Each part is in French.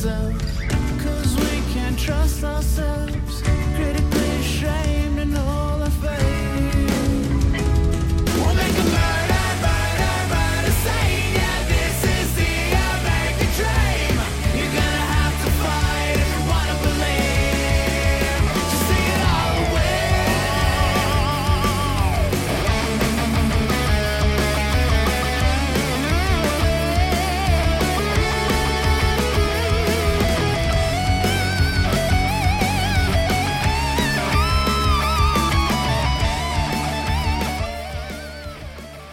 Cell Cause we can't trust ourselves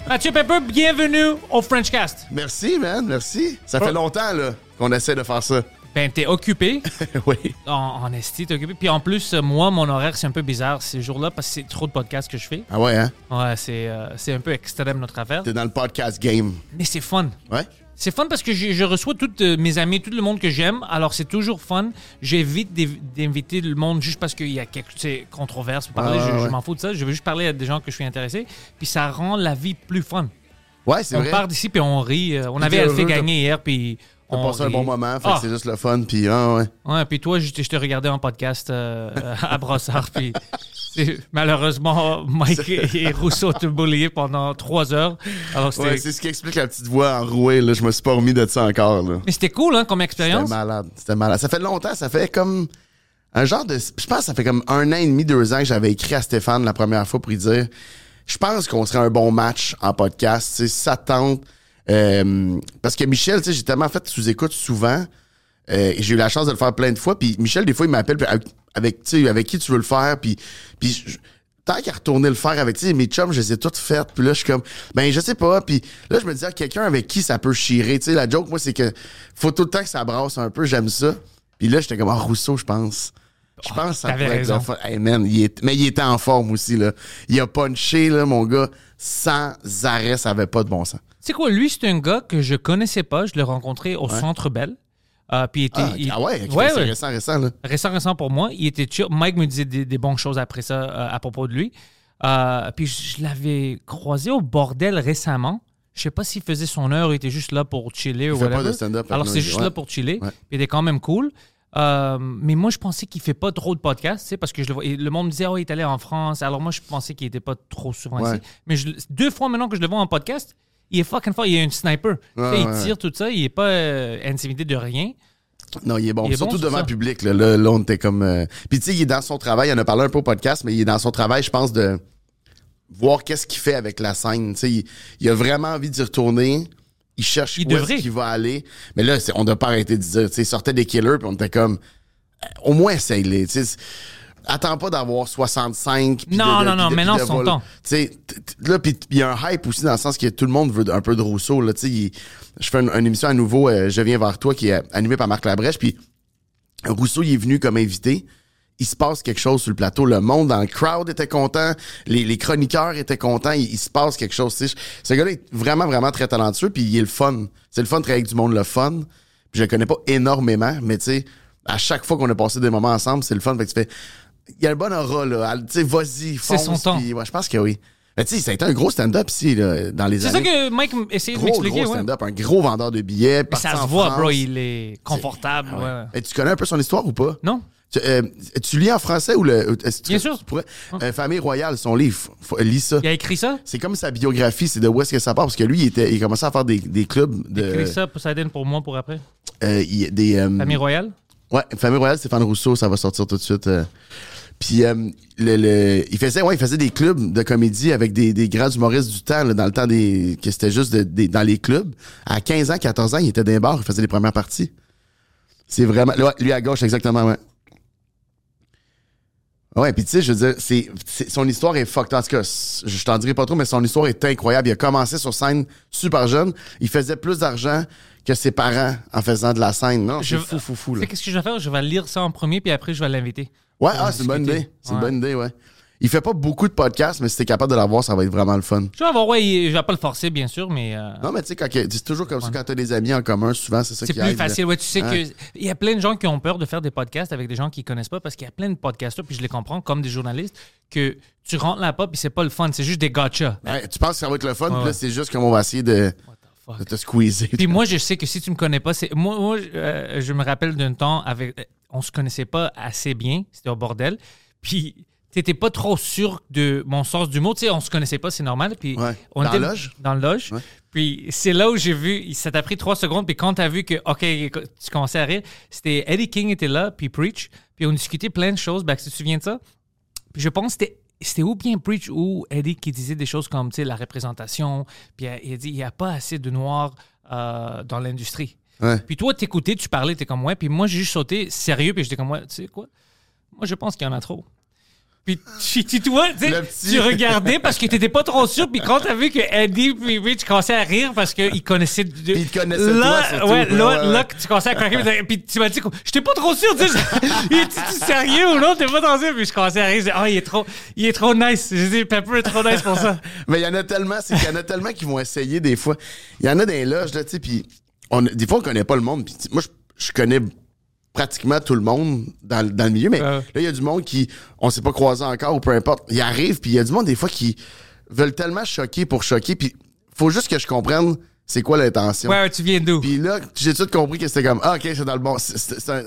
Mathieu Pepper, bienvenue au Frenchcast. Merci, man, merci. Ça fait longtemps là, qu'on essaie de faire ça. Ben, t'es occupé. oui. En, en esti, t'es occupé. Puis en plus, euh, moi, mon horaire, c'est un peu bizarre ces jours-là parce que c'est trop de podcasts que je fais. Ah ouais, hein? Ouais, c'est euh, c'est un peu extrême notre affaire. T'es dans le podcast game. Mais c'est fun. Ouais? C'est fun parce que je, je reçois tous euh, mes amis, tout le monde que j'aime. Alors, c'est toujours fun. J'évite d'inviter le monde juste parce qu'il y a quelque chose controverse. Parler, ouais, je, je m'en fous de ça. Je veux juste parler à des gens que je suis intéressé. Puis ça rend la vie plus fun. Ouais, c'est On vrai. part d'ici puis on rit. Euh, On avait Alphée heureux, gagné hier puis on passé un bon moment, fait Ah. c'est juste le fun, puis ah ouais. Ouais, puis toi, je, te- je te regardais en podcast euh, à Brossard, puis malheureusement, Mike et Rousseau te bullié pendant trois heures. Alors, c'était... Ouais, c'est ce qui explique la petite voix enrouée, là. Je me suis pas remis de ça encore, là. Mais c'était cool, hein, comme C'était expérience. malade. C'était malade. Ça fait longtemps, ça fait comme un genre de. Je pense que ça fait comme un an et demi, deux ans que j'avais écrit à Stéphane la première fois pour lui dire Je pense qu'on serait un bon match en podcast. Ça tente. Euh, parce que Michel, j'ai tellement fait sous-écoute souvent. Euh, j'ai eu la chance de le faire plein de fois. Puis Michel, des fois, il m'appelle avec, tu sais, avec qui tu veux le faire. Puis, puis je- tant qu'à retourner le faire avec, tu sais, mes chums, je les ai toutes faites. Puis là, je suis comme, ben, je sais pas. Puis là, je me dis, ah, quelqu'un avec qui ça peut chirer. Tu sais, la joke, moi, c'est que faut tout le temps que ça brasse un peu. J'aime ça. Puis là, j'étais comme, ah, Rousseau, je pense. Je pense que ça pourrait raison. Hey, man, il est- mais il était en forme aussi, là. Il a punché, là, mon gars, sans arrêt. Ça avait pas de bon sens. Tu sais quoi, lui, c'est un gars que je connaissais pas. Je l'ai rencontré au Centre Bell. Euh, puis il était... Ah, il- ah ouais, ouais, c'est ouais. récent, récent, là. récent, récent pour moi. Il était chill. Mike me disait des, des bonnes choses après ça euh, à propos de lui. Euh, puis je l'avais croisé au bordel récemment. Je sais pas s'il faisait son heure, il était juste là pour chiller ou fait pas de Alors c'est il- juste ouais. là pour chiller. Il était quand même cool. Euh, mais moi, je pensais qu'il fait pas trop de podcasts, parce que je le, vois, et le monde me disait, oh, il est allé en France. Alors moi, je pensais qu'il était pas trop souvent ici. Mais je- deux fois maintenant que je le vois en podcast, il est fucking fort. Il est un sniper. Tu sais, Ouais, il tire tout ça. Il est pas euh, intimidé de rien. Non, il est bon. Il est Surtout bon, devant le public. Là, là, là, on était comme. euh, Puis tu sais, il est dans son travail. Il en a parlé un peu au podcast, mais il est dans son travail, je pense, de voir qu'est-ce qu'il fait avec la scène. Tu sais, il, il a vraiment envie d'y retourner. Il cherche Il où est-ce qu'il va aller. Mais là, on n'a pas arrêté de dire. Tu sais, il sortait des killers, puis on était comme. euh, Au moins, essaye-les. Tu sais, Attends pas d'avoir 65. puis Non, de- de- non, non, de- de c'est son temps. Tu là, puis il y a un hype aussi dans le sens que tout le monde veut un peu de Rousseau. Là, tu sais, il- je fais une, une émission à nouveau, euh, Je viens vers toi, qui est animée par Marc Labrèche, puis Rousseau, il est venu comme invité. Il se passe quelque chose sur le plateau. Le monde dans le crowd était content. Les, les chroniqueurs étaient contents. Il, il se passe quelque chose. tu sais. Ce gars-là est vraiment, vraiment très talentueux. Puis il est le fun. C'est le fun de travailler avec du monde, le fun. Puis je le connais pas énormément, mais tu sais, à chaque fois qu'on a passé des moments ensemble, c'est le fun. Fait que tu fais, il y a un bon aura, là. Tu sais, vas-y, C'est fonce. son temps. ouais, je pense que oui. Mais tu sais, ça a été un gros stand-up ici, là, dans les C'est ça années. que Mike essayait de m'expliquer. gros ouais. stand-up. Un gros vendeur de billets. Mais ça se voit, France. bro, il est confortable. Ah ouais. ouais. Et tu connais un peu son histoire ou pas? Non? Tu, euh, tu lis en français ou le. tu- Bien sûr. tu pourrais- euh, Famille Royale, son livre. Faut, lis ça. Il a écrit ça? C'est comme sa biographie, c'est de où est-ce que ça part. Parce que lui, il, était, il commençait à faire des, des clubs Il a de. écrit ça, Poseidon, pour moi, pour après. euh, il- des, euh, Famille Royale? Ouais, Famille Royale, Stéphane Rousseau, ça va sortir tout de suite. Puis euh, le, le- il faisait ouais, il faisait des clubs de comédie avec des, des grands humoristes du temps, là, dans le temps des que c'était juste de- des- dans les clubs. À 15 ans, 14 ans, il était dans les bars, il faisait les premières parties. C'est vraiment. ouais, lui à gauche, exactement, ouais. Ouais, puis tu sais, je veux dire, c'est, c'est- son histoire est fucked. En tout cas, je t'en dirai pas trop, mais son histoire est incroyable. Il a commencé sur scène super jeune. Il faisait plus d'argent que ses parents en faisant de la scène. Non, c'est Je- fou, fou, fou. là. Qu'est-ce que je vais faire? Je vais lire ça en premier, puis après, je vais l'inviter. Ouais, ah, c'est une bonne idée. C'est une bonne idée, ouais. Il fait pas beaucoup de podcasts, mais si t'es capable de l'avoir, ça va être vraiment le fun. Je vais avoir, ouais, je vais pas le forcer, bien sûr, mais. euh, Non, mais tu sais, c'est toujours comme ça quand t'as des amis en commun, souvent, c'est ça C'est qui plus aide, là. facile. Ouais, tu sais que il y a plein de gens qui ont peur de faire des podcasts avec des gens qui connaissent pas parce qu'il y a plein de podcasteurs, puis je les comprends comme des journalistes, que tu rentres là-bas puis c'est pas le fun, c'est juste des gotcha. Ouais, tu penses que ça va être le fun, puis là, c'est juste comme on va essayer de, te squeezer. Puis moi, je sais que si tu me connais pas, c'est moi, moi, euh, je me rappelle d'un temps avec, on se connaissait pas assez bien, c'était au bordel, puis t'étais pas trop sûr de mon sens du mot, tu sais, on se connaissait pas, c'est normal, puis Ouais. on Dans était la loge? dans le loge, Ouais. puis c'est là où j'ai vu, ça t'a pris trois secondes, puis quand t'as vu que, ok, tu commençais à rire, c'était Eddie King était là, puis Preach, puis on discutait plein de choses, ben, tu te souviens de ça? Puis je pense que c'était c'était ou bien Preach ou Eddie qui disait des choses comme tu sais, la représentation. Puis il a- il a dit il n'y a pas assez de noirs euh, dans l'industrie. Ouais. Puis toi, t'écoutais, tu parlais, t'es comme ouais. Puis moi, j'ai juste sauté sérieux, puis j'étais comme ouais, tu sais quoi? Moi, je pense qu'il y en a trop. Puis tu, tu, vois, petit- regardais parce que t'étais pas trop sûr. Puis quand t'as vu que Eddie puis Rich commençaient à rire parce qu'ils connaissaient. De, Puis ils connaissaient là, toi, surtout. Ouais, là, ouais, là, que tu commençais à craquer. puis- tu m'as dit, j'étais pas trop sûr. Tu sais, il est sérieux ou non? T'es pas trop sûr. Puis je commençais à rire. Je disais, ah, il est trop, il est trop nice. Je dis, Pepper est trop nice pour ça. Mais il y en a tellement, c'est qu'il y en a tellement qui vont essayer des fois. Il y en a des loges, là, tu sais, puis on, des fois, on connaît pas le monde. Puis moi, je, je connais pratiquement tout le monde dans, le- dans le milieu, mais là, il y a du monde qui, on s'est pas croisé encore ou peu importe. Il arrive, puis il y a du monde, des fois, qui veulent tellement choquer pour choquer, puis faut juste que je comprenne c'est quoi l'intention? Ouais, ouais, tu viens d'où? Puis là, j'ai tout compris que c'était comme, ah, ok, c'est dans le bon. c'est- un,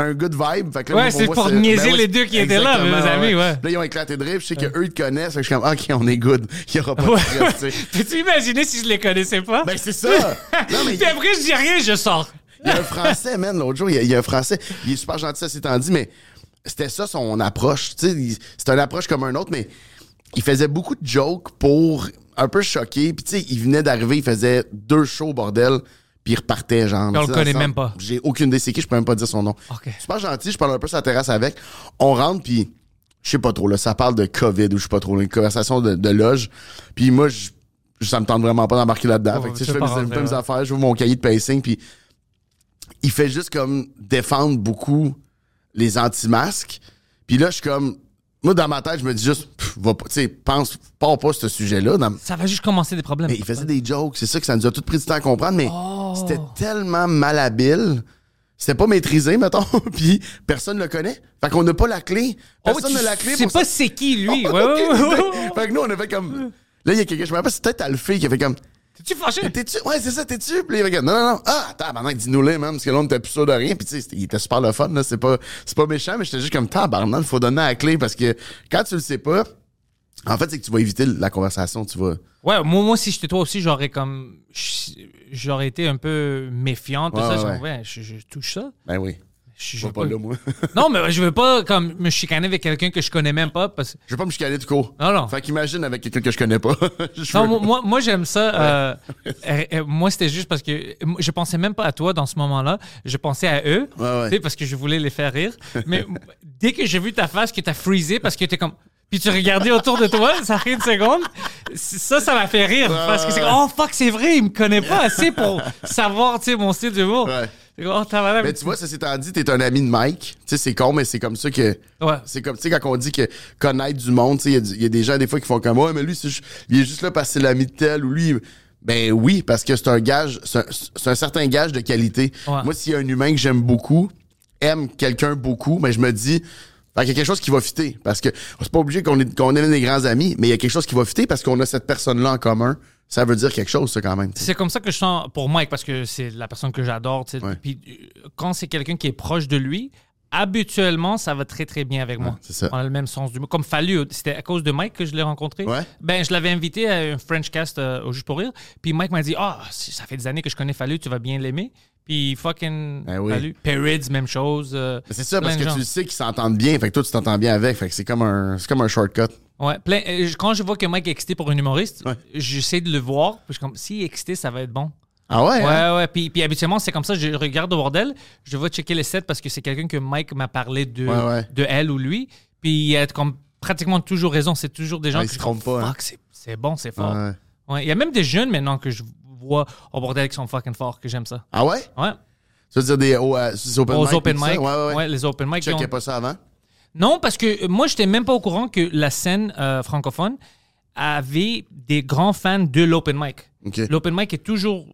un good vibe. Fait que là, Ouais, c'est pour c'est- ben niaiser les deux qui étaient là, mes amis, ouais. Là, ils ont éclaté de rire. Je sais qu'eux, ils te connaissent. Fait que je suis comme, ok, on est good. Il y aura pas de Ouais. stress, tu sais. Peux-tu imaginer si je les connaissais pas? Ben, c'est ça. non, mais Puis après, je dis rien, je sors. il y a un Français, man, l'autre jour, il y, a, il y a un Français. Il est super gentil, ça s'étant dit, mais c'était ça son approche. Tu sais, c'est une approche comme un autre, mais il faisait beaucoup de jokes pour un peu choquer. Puis, tu sais, il venait d'arriver, il faisait deux shows, bordel, puis il repartait, genre. Puis on le connaît même pas. J'ai aucune idée c'est qui, je peux même pas dire son nom. Ok. Super gentil, je parle un peu sur la terrasse avec. On rentre, puis je sais pas trop, là, ça parle de COVID ou je sais pas trop, là, une conversation de, de loge. Puis moi, je, ça me tente vraiment pas d'embarquer là-dedans. Ouais, fait que, tu tu sais, je fais mes, rentrer, mes ouais. affaires, mon cahier de pacing, puis il fait juste comme défendre beaucoup les anti-masques. Puis là, je suis comme. Moi, dans ma tête, je me dis juste, pff, va pas, tu sais, pense pas pas ce sujet-là. Dans- Ça va juste commencer des problèmes. Mais il faisait des jokes, c'est ça que ça nous a tout pris du temps à comprendre, mais Oh. c'était tellement malhabile. C'était pas maîtrisé, mettons, puis personne ne le connaît. Fait qu'on n'a pas la clé. Oh, Personne tu n'a la clé sais pour pas c'est qui, lui. Ouais, ouais, ouais. Fait que nous, on a fait comme. Là, il y a quelqu'un, je me rappelle, c'est peut-être Alphée qui a fait comme. T'es-tu fâché? T'es-tu? Ouais, c'est ça, t'es-tu? Puis il regarde, non, non, non. Ah, tabarnak, dis-nous-les, man, parce que là, on n'était plus sûr de rien. Puis tu sais, il était super le fun, là. C'est pas, c'est pas méchant, mais j'étais juste comme, tabarnak, il faut donner la clé parce que quand tu le sais pas, en fait, c'est que tu vas éviter la conversation, tu vas. Ouais, moi, moi si j'étais toi aussi, j'aurais comme. J'aurais été un peu méfiant, tout Ouais, ça. ouais, je touche ça. Ben oui. Je, Je pas veux là, moi. Non, mais je veux pas comme me chicaner avec quelqu'un que je connais même pas. Parce... Je vais pas me chicaner du cours. Non, non. Fait qu'imagine avec quelqu'un que je connais pas. Je Non, veux- moi- j'aime ça. euh, moi, c'était juste parce que je pensais même pas à toi dans ce moment-là. Je pensais à eux, Ouais, ouais. tu sais, parce que je voulais les faire rire. Mais dès que j'ai vu ta face, que t'as freezé parce que t'es comme. Puis tu regardais autour de toi, ça fait une seconde. Ça, ça m'a fait rire. parce que c'est comme, oh fuck, c'est vrai, il me connaît pas assez pour savoir, tu sais, mon style d'humour. Ouais. Oh. Mais tu vois, ça s'étant dit, t'es un ami de Mike. Tu sais, c'est con, mais c'est comme ça que. Ouais. C'est comme, tu sais, quand on dit que connaître du monde, tu sais, il y a du- il y, a des gens, des fois, qui font comme, ouais, mais lui, il est juste là parce que c'est l'ami de tel, ou lui. Ben oui, parce que c'est un gage, c'est un, certain gage de qualité. Ouais. Moi, s'il y a un humain que j'aime beaucoup, aime quelqu'un beaucoup, mais je me dis, fait qu'il y a quelque chose qui va fitter. Parce que c'est pas obligé qu'on est, qu'on des grands amis, mais il y a quelque chose qui va fitter parce qu'on a cette personne-là en commun. Ça veut dire quelque chose, ça, quand même. C'est comme ça que je sens pour Mike, parce que c'est la personne que j'adore. Ouais. Puis euh, quand c'est quelqu'un qui est proche de lui, habituellement, ça va très, très bien avec moi. c'est ça. On a le même sens du mot. Comme Fallu, c'était à cause de Mike que je l'ai rencontré. Ouais. Ben, je l'avais invité à un French cast euh, au Juste pour rire. Puis Mike m'a dit Ah, ça fait des années que je connais Fallu, tu vas bien l'aimer. Puis fucking Ben oui. Même chose. euh, Mais C'est ça, parce que gens. tu sais qu'ils s'entendent bien, fait que toi, tu t'entends bien avec, fait que c'est comme un, c'est comme un shortcut. Ouais, plein- euh, quand je vois que Mike est excité pour un humoriste, Ouais. j'essaie de le voir. Puis je suis comme, s'il est excité, ça va être bon. Ah ouais? Ouais, hein? ouais. Puis, puis habituellement, c'est comme ça. Je regarde au bordel, je vais checker les sets parce que c'est quelqu'un que Mike m'a parlé de, Ouais, ouais. de elle ou lui. Puis il a comme pratiquement toujours raison. C'est toujours des gens Ouais, que se je trouve, trompe pas, hein. C'est- c'est bon, c'est fort. Ouais. Ouais, Il y a même des jeunes maintenant que je au bordel qui sont fucking forts, que j'aime ça. Ah ouais? Ouais. Ça veut dire des oh, euh, open Aux mic, open mic. Ouais, ouais, ouais. les open mic. Tu ont- checkais pas ça avant? Non, parce que euh, moi, j'étais même pas au courant que la scène euh, francophone avait des grands fans de l'open mic. L'open mic est toujours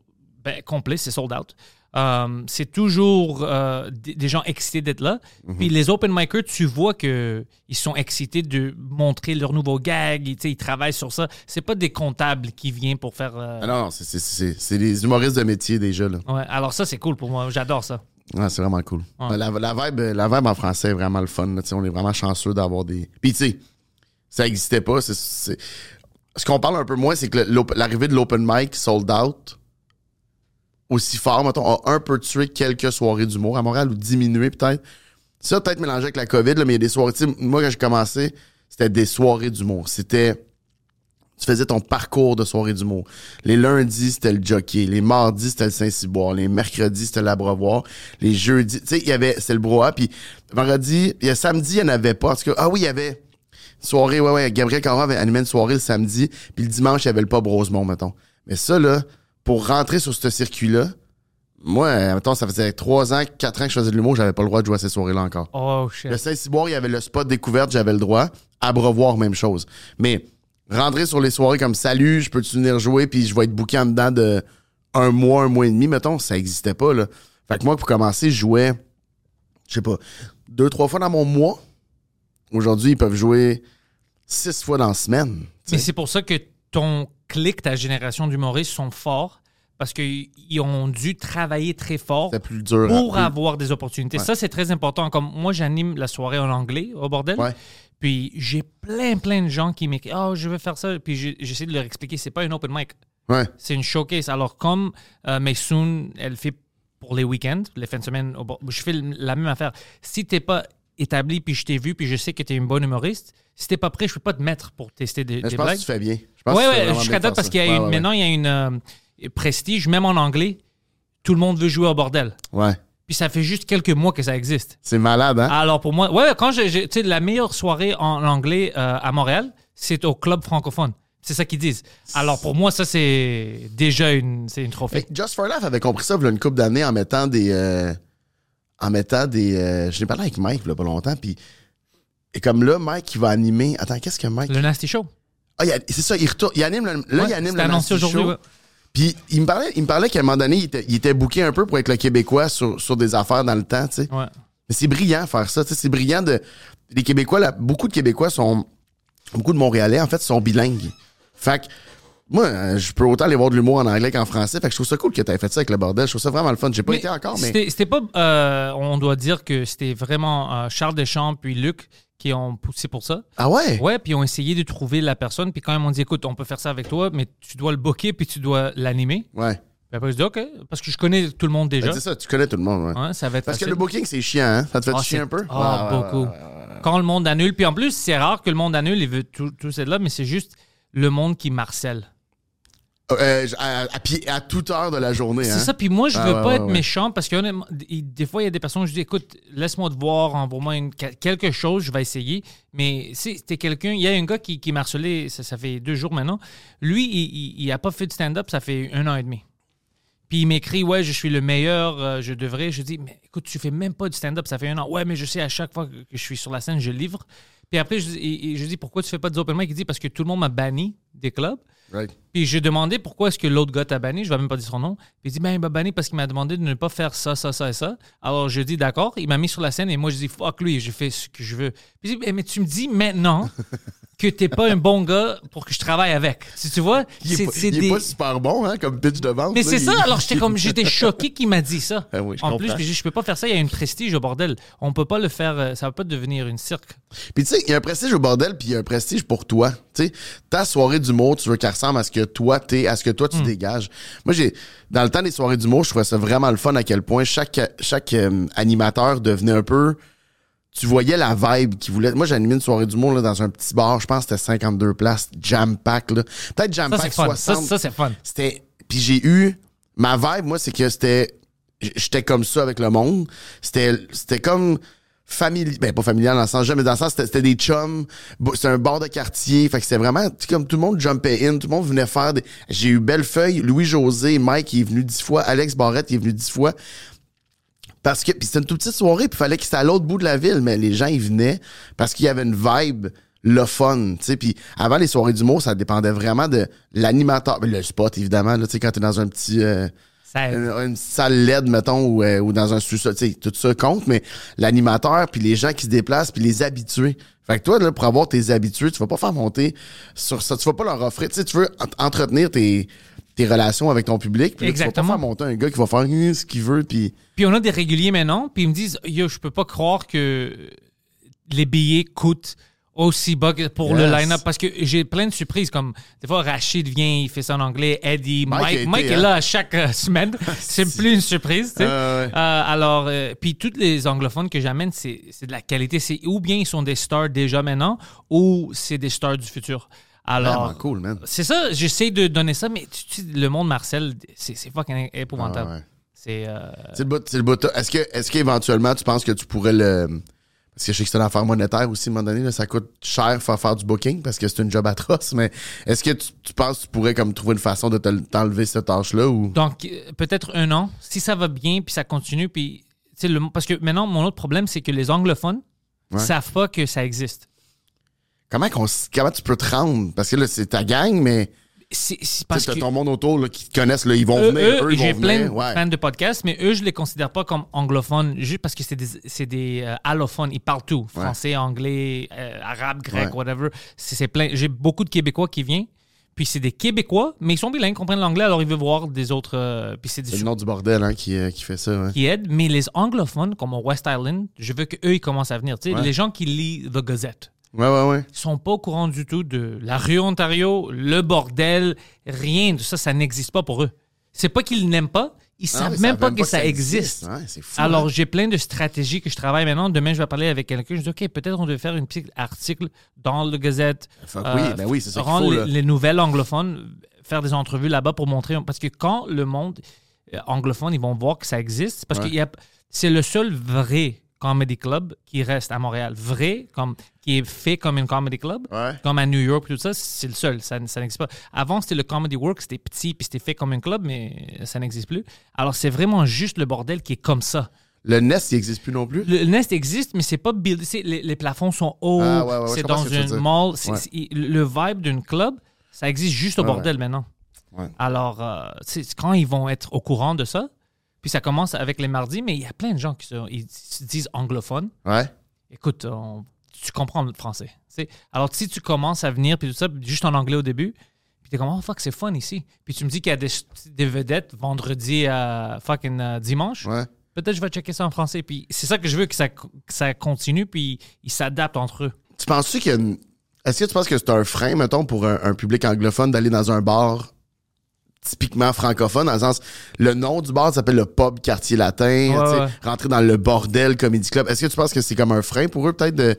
ben, complet, c'est sold out. Euh, c'est toujours euh, des, gens excités d'être là. Mhm. Puis les open micers, tu vois que ils sont excités de montrer leur nouveau gag. Ils, travaillent sur ça. C'est pas des comptables qui viennent pour faire. euh, Ah non, c'est- des humoristes de métier déjà, là. ouais, alors ça, c'est cool pour moi. J'adore ça. Ouais, c'est vraiment cool. Ouais. La, la vibe, la vibe en français est vraiment le fun. là. On est vraiment chanceux d'avoir des. Puis, tu sais, ça n'existait pas. Ce qu'on parle un peu moins, c'est que l'arrivée de l'open mic sold out aussi fort, mettons, a un peu tué quelques soirées d'humour à Montréal ou diminué peut-être. Ça, peut-être mélangé avec la COVID, là, mais il y a des soirées. moi, quand j'ai commencé, c'était des soirées d'humour. C'était. Tu faisais ton parcours de soirée d'humour. Les lundis, c'était le jockey. Les mardis, c'était le Saint-Cyboire. Les mercredis, c'était l'abreuvoir. Les jeudis, tu sais, il y avait, c'était le brouhaha. Puis vendredi, il y a samedi, il n'y en avait pas. Tout cas, ah oui, il y avait soirée, ouais, ouais. Gabriel Caron avait animé une soirée le samedi. Puis le dimanche, il y avait le pub Rosemont, mettons. Mais ça, là, pour rentrer sur ce circuit-là, moi, mettons, ça faisait trois ans, quatre ans que je faisais de l'humour, j'avais pas le droit de jouer à ces soirées-là encore. Oh shit. Le Saint-Cyboire, il y avait le spot découverte, j'avais le droit. Abreuvoir, même chose. Mais rentrer sur les soirées comme salut, je peux-tu venir jouer, puis je vais être booké en dedans de un mois, un mois et demi, mettons, ça existait pas, là. Fait que moi, pour commencer, je jouais, je sais pas, deux, trois fois dans mon mois. Aujourd'hui, ils peuvent jouer six fois dans la semaine. Mais c'est pour ça que ton clic, ta génération d'humoristes sont forts parce qu'ils ont dû travailler très fort plus dur. pour plus- avoir des opportunités. Ouais. Ça, c'est très important. Comme moi, j'anime la soirée en anglais au bordel. Ouais. Puis j'ai plein, plein de gens qui m'écrivent Oh, je veux faire ça. Puis j'essaie de leur expliquer c'est pas une open mic, Ouais. c'est une showcase. Alors, comme euh, Maysoon, elle fait pour les week-ends, les fins de semaine, au bord- je fais la même affaire. Si t'es pas établi, puis je t'ai vu, puis je sais que t'es une bonne humoriste, si t'es pas prêt, je peux pas te mettre pour tester des, Mais des je pense blagues. que tu fais bien. Je pense Ouais, que tu jusqu'à date, parce qu'il y a Ouais, une, ouais, maintenant, il y a une euh, prestige, même en anglais, tout le monde veut jouer au bordel. Ouais. Puis ça fait juste quelques mois que ça existe. C'est malade, hein? Alors pour moi, ouais, quand j'ai, tu sais, la meilleure soirée en anglais euh, à Montréal, c'est au club francophone. C'est ça qu'ils disent. Alors pour moi, ça c'est déjà une, c'est une trophée. Just for Life avait compris ça il y a une couple d'années en mettant des. euh, en mettant des. euh, je l'ai parlé avec Mike a pas longtemps, puis. Et comme là, Mike, il va animer. Attends, qu'est-ce que Mike? Le Nasty Show. Ah, c'est ça, il retourne. Il anime le, là, Ouais, il anime le Nasty. Show. ouais. Puis il me parlait, il me parlait qu'à un moment donné, il était, il était booké un peu pour être le Québécois sur, sur des affaires dans le temps, tu sais. Ouais. Mais c'est brillant faire ça, tu sais. C'est brillant de. Les Québécois, là, beaucoup de Québécois sont. Beaucoup de Montréalais, en fait, sont bilingues. Fait que. Moi, euh, je peux autant aller voir de l'humour en anglais qu'en français. Fait que je trouve ça cool que tu aies fait ça avec le bordel. Je trouve ça vraiment le fun. J'ai pas Mais été encore, mais. C'était, pas. euh, on doit dire que c'était vraiment euh, Charles Deschamps puis Luc qui ont poussé pour ça. Ah ouais? Ouais, puis ils ont essayé de trouver la personne. Puis quand ils m'ont dit, écoute, on peut faire ça avec toi, mais tu dois le booker puis tu dois l'animer. Ouais. Puis après, je dis, OK, parce que je connais tout le monde déjà. Ben, c'est ça, tu connais tout le monde, ouais. Ouais, ça va être Parce que le booking, c'est chiant, hein? Ça te fait Ah, chier un peu? Ah, ouais, beaucoup. ouais. Quand le monde annule, puis en plus, c'est rare que le monde annule, il veut tout, tout là, mais c'est juste le monde qui marcelle. Euh, à, à, pied- à toute heure de la journée, hein? C'est ça, puis moi, je Ah, veux pas ouais, être ouais. méchant parce que honnêtement, des fois, il y a des personnes, je dis, écoute, laisse-moi te voir, envoie-moi une- quelque chose, je vais essayer. Mais si c'était quelqu'un, il y a un gars qui, qui m'a harcelé, ça, ça fait deux jours maintenant. Lui, il, il, il a pas fait de stand-up, ça fait un an et demi. Puis il m'écrit, ouais, je suis le meilleur, euh, je devrais. Je dis, mais écoute, tu fais même pas de stand-up, ça fait un an. Ouais, mais je sais, à chaque fois que je suis sur la scène, je livre. Puis après, je, je dis, pourquoi tu fais pas des open mic? Il dit, parce que tout le monde m'a banni des clubs. Right. Puis j'ai demandé pourquoi est-ce que l'autre gars t'a banni, je vais même pas dire son nom. Puis il dit, ben il m'a banni parce qu'il m'a demandé de ne pas faire ça, ça, ça et ça. Alors je dis, d'accord, il m'a mis sur la scène et moi je dis, fuck lui, je fais ce que je veux. Puis il dit, mais tu me dis maintenant que t'es pas un bon gars pour que je travaille avec. Si tu vois, Il est, pas, c'est il est des... pas super bon, hein, comme pitch de vente. Mais c'est il- ça, alors j'étais comme, j'étais choqué qu'il m'a dit ça. Ah oui, je en comprends. plus, je peux pas faire ça, il y a une prestige au bordel. On peut pas le faire, euh, ça va pas devenir une cirque. Puis tu sais, il y a un prestige au bordel, puis il y a un prestige pour toi. Tu sais, ta soirée d'humour, tu veux qu'elle ressemble à ce que toi t'es, à ce que toi Hmm. tu dégages. Moi, j'ai dans le temps des soirées d'humour, je trouvais ça vraiment le fun à quel point chaque chaque euh, animateur devenait un peu. Tu voyais la vibe qu'il voulait. Moi, j'ai animé une soirée d'humour là, dans un petit bar, je pense que c'était 52 places, jam pack là. Peut-être jam Ça, c'est pack fun. Ça, 60. ça, c'est fun. C'était. Puis j'ai eu. Ma vibe, moi, c'est que c'était. J'étais comme ça avec le monde. C'était c'était comme familial, ben pas familial dans le sens, mais dans le sens, c'était c'était des chums, c'était un bar de quartier, fait que c'était vraiment, comme tout le monde jumpait in, tout le monde venait faire des, j'ai eu Bellefeuille, Louis-José, Mike, il est venu dix fois, Alex Barrette, il est venu dix fois, parce que, puis c'était une toute petite soirée, puis fallait que c'était à l'autre bout de la ville, mais les gens, ils venaient parce qu'il y avait une vibe, le fun, tu sais, puis avant les soirées d'humour, ça dépendait vraiment de l'animateur, le spot, évidemment, là, tu sais, quand t'es dans un petit... euh, une, une salle LED, mettons, ou, euh, ou dans un sous-sol, tu sais, tout ça compte, mais l'animateur, puis les gens qui se déplacent, puis les habitués. Fait que toi, là, pour avoir tes habitués, tu vas pas faire monter sur ça, tu vas pas leur offrir, tu sais, tu veux en- entretenir tes, tes relations avec ton public, puis là, tu vas Exactement. pas faire monter un gars qui va faire ce qu'il veut, puis... Puis on a des réguliers maintenant, puis ils me disent Yo, je peux pas croire que les billets coûtent aussi bas pour le line-up parce que j'ai plein de surprises comme des fois Rachid vient, il fait ça en anglais, Eddie, Mike Mike, est hein? là chaque euh, semaine. c'est plus une surprise, tu sais. Ouais. Euh, alors, euh, puis tous les anglophones que j'amène, c'est c'est de la qualité. C'est ou bien ils sont des stars déjà maintenant, ou c'est des stars du futur. Alors, Vraiment cool, man. c'est ça, j'essaie de donner ça, mais tu, tu- le monde Marcel, c'est c'est fucking épouvantable. Ah ouais. C'est euh, C'est le bout, c'est le bout. Est-ce que, est-ce qu'éventuellement, tu penses que tu pourrais le. Parce que je sais que c'est une affaire monétaire aussi, à un moment donné, là, ça coûte cher faire faire du booking parce que c'est une job atroce, mais est-ce que tu, tu penses que tu pourrais comme trouver une façon de te- t'enlever cette tâche-là ou? Donc, euh, peut-être un an, si ça va bien, puis ça continue, puis... Le, parce que maintenant, mon autre problème, c'est que les anglophones Ouais. savent pas que ça existe. Comment, tu peux te rendre? Parce que là, c'est ta gang, mais C'est parce que... ton monde autour là, qui te connaissent, là, ils vont eux, venir. eux, j'ai vont plein venir. de Ouais. fans de podcasts, mais eux, je les considère pas comme anglophones, juste parce que c'est des, c'est des euh, allophones. Ils parlent tout. Français, anglais, euh, arabe, grec, Ouais. whatever. C'est plein. J'ai beaucoup de Québécois qui viennent. Puis c'est des Québécois, mais ils sont bilingues, ils comprennent l'anglais, alors ils veulent voir des autres. euh, puis c'est le nom du bordel hein, qui, qui fait ça. qui aident, mais les anglophones, comme au West Island, je veux qu'eux, ils commencent à venir. Les gens qui lisent The Gazette Ouais, ouais, ouais. ils sont pas au courant du tout de la rue Ontario, le bordel, rien de ça, ça n'existe pas pour eux. C'est pas qu'ils n'aiment pas, ils Ah savent oui, même pas que ça existe. Ouais, c'est fou. Alors, hein. j'ai plein de stratégies que je travaille maintenant. Demain, je vais parler avec quelqu'un. Je dis, OK, peut-être on devait faire une petite article dans le Gazette. Fuck oui, ben oui, c'est ça rendre faut, les, nouvelles anglophones, faire des entrevues là-bas pour montrer. Parce que quand le monde euh, anglophone, ils vont voir que ça existe, parce Ouais. que c'est le seul vrai comedy club qui reste à Montréal. Vrai, comme, qui est fait comme une comedy club. Ouais. Comme à New York, tout ça, c'est le seul. Ça, ça n'existe pas. Avant, c'était le Comedy Works, c'était petit, puis c'était fait comme un club, mais ça n'existe plus. Alors, c'est vraiment juste le bordel qui est comme ça. Le Nest, il n'existe plus non plus? Le Nest existe, mais c'est pas build. Les, les plafonds sont hauts. Ah, ouais, ouais, c'est dans une mall. le vibe d'une club, ça existe juste au bordel maintenant. Alors, euh, c'est- quand ils vont être au courant de ça, puis ça commence avec les mardis, mais il y a plein de gens qui se, ils se disent anglophones. Ouais. Écoute, on- tu comprends le français. Alors, si tu commences à venir, puis tout ça, juste en anglais au début, puis t'es comme, oh fuck, c'est fun ici. Puis tu me dis qu'il y a des, des vedettes vendredi à fucking euh, dimanche. Ouais. Peut-être je vais checker ça en français. Puis c'est ça que je veux, que ça, que ça continue, puis ils s'adaptent entre eux. Tu penses-tu qu'il y a une... Est-ce que tu penses que c'est un frein, mettons, pour un, un public anglophone d'aller dans un bar typiquement francophone, dans le sens, le nom du bar s'appelle le pub quartier latin, tu sais, ouais. rentrer dans le bordel comedy club. Est-ce que tu penses que c'est comme un frein pour eux, peut-être, de,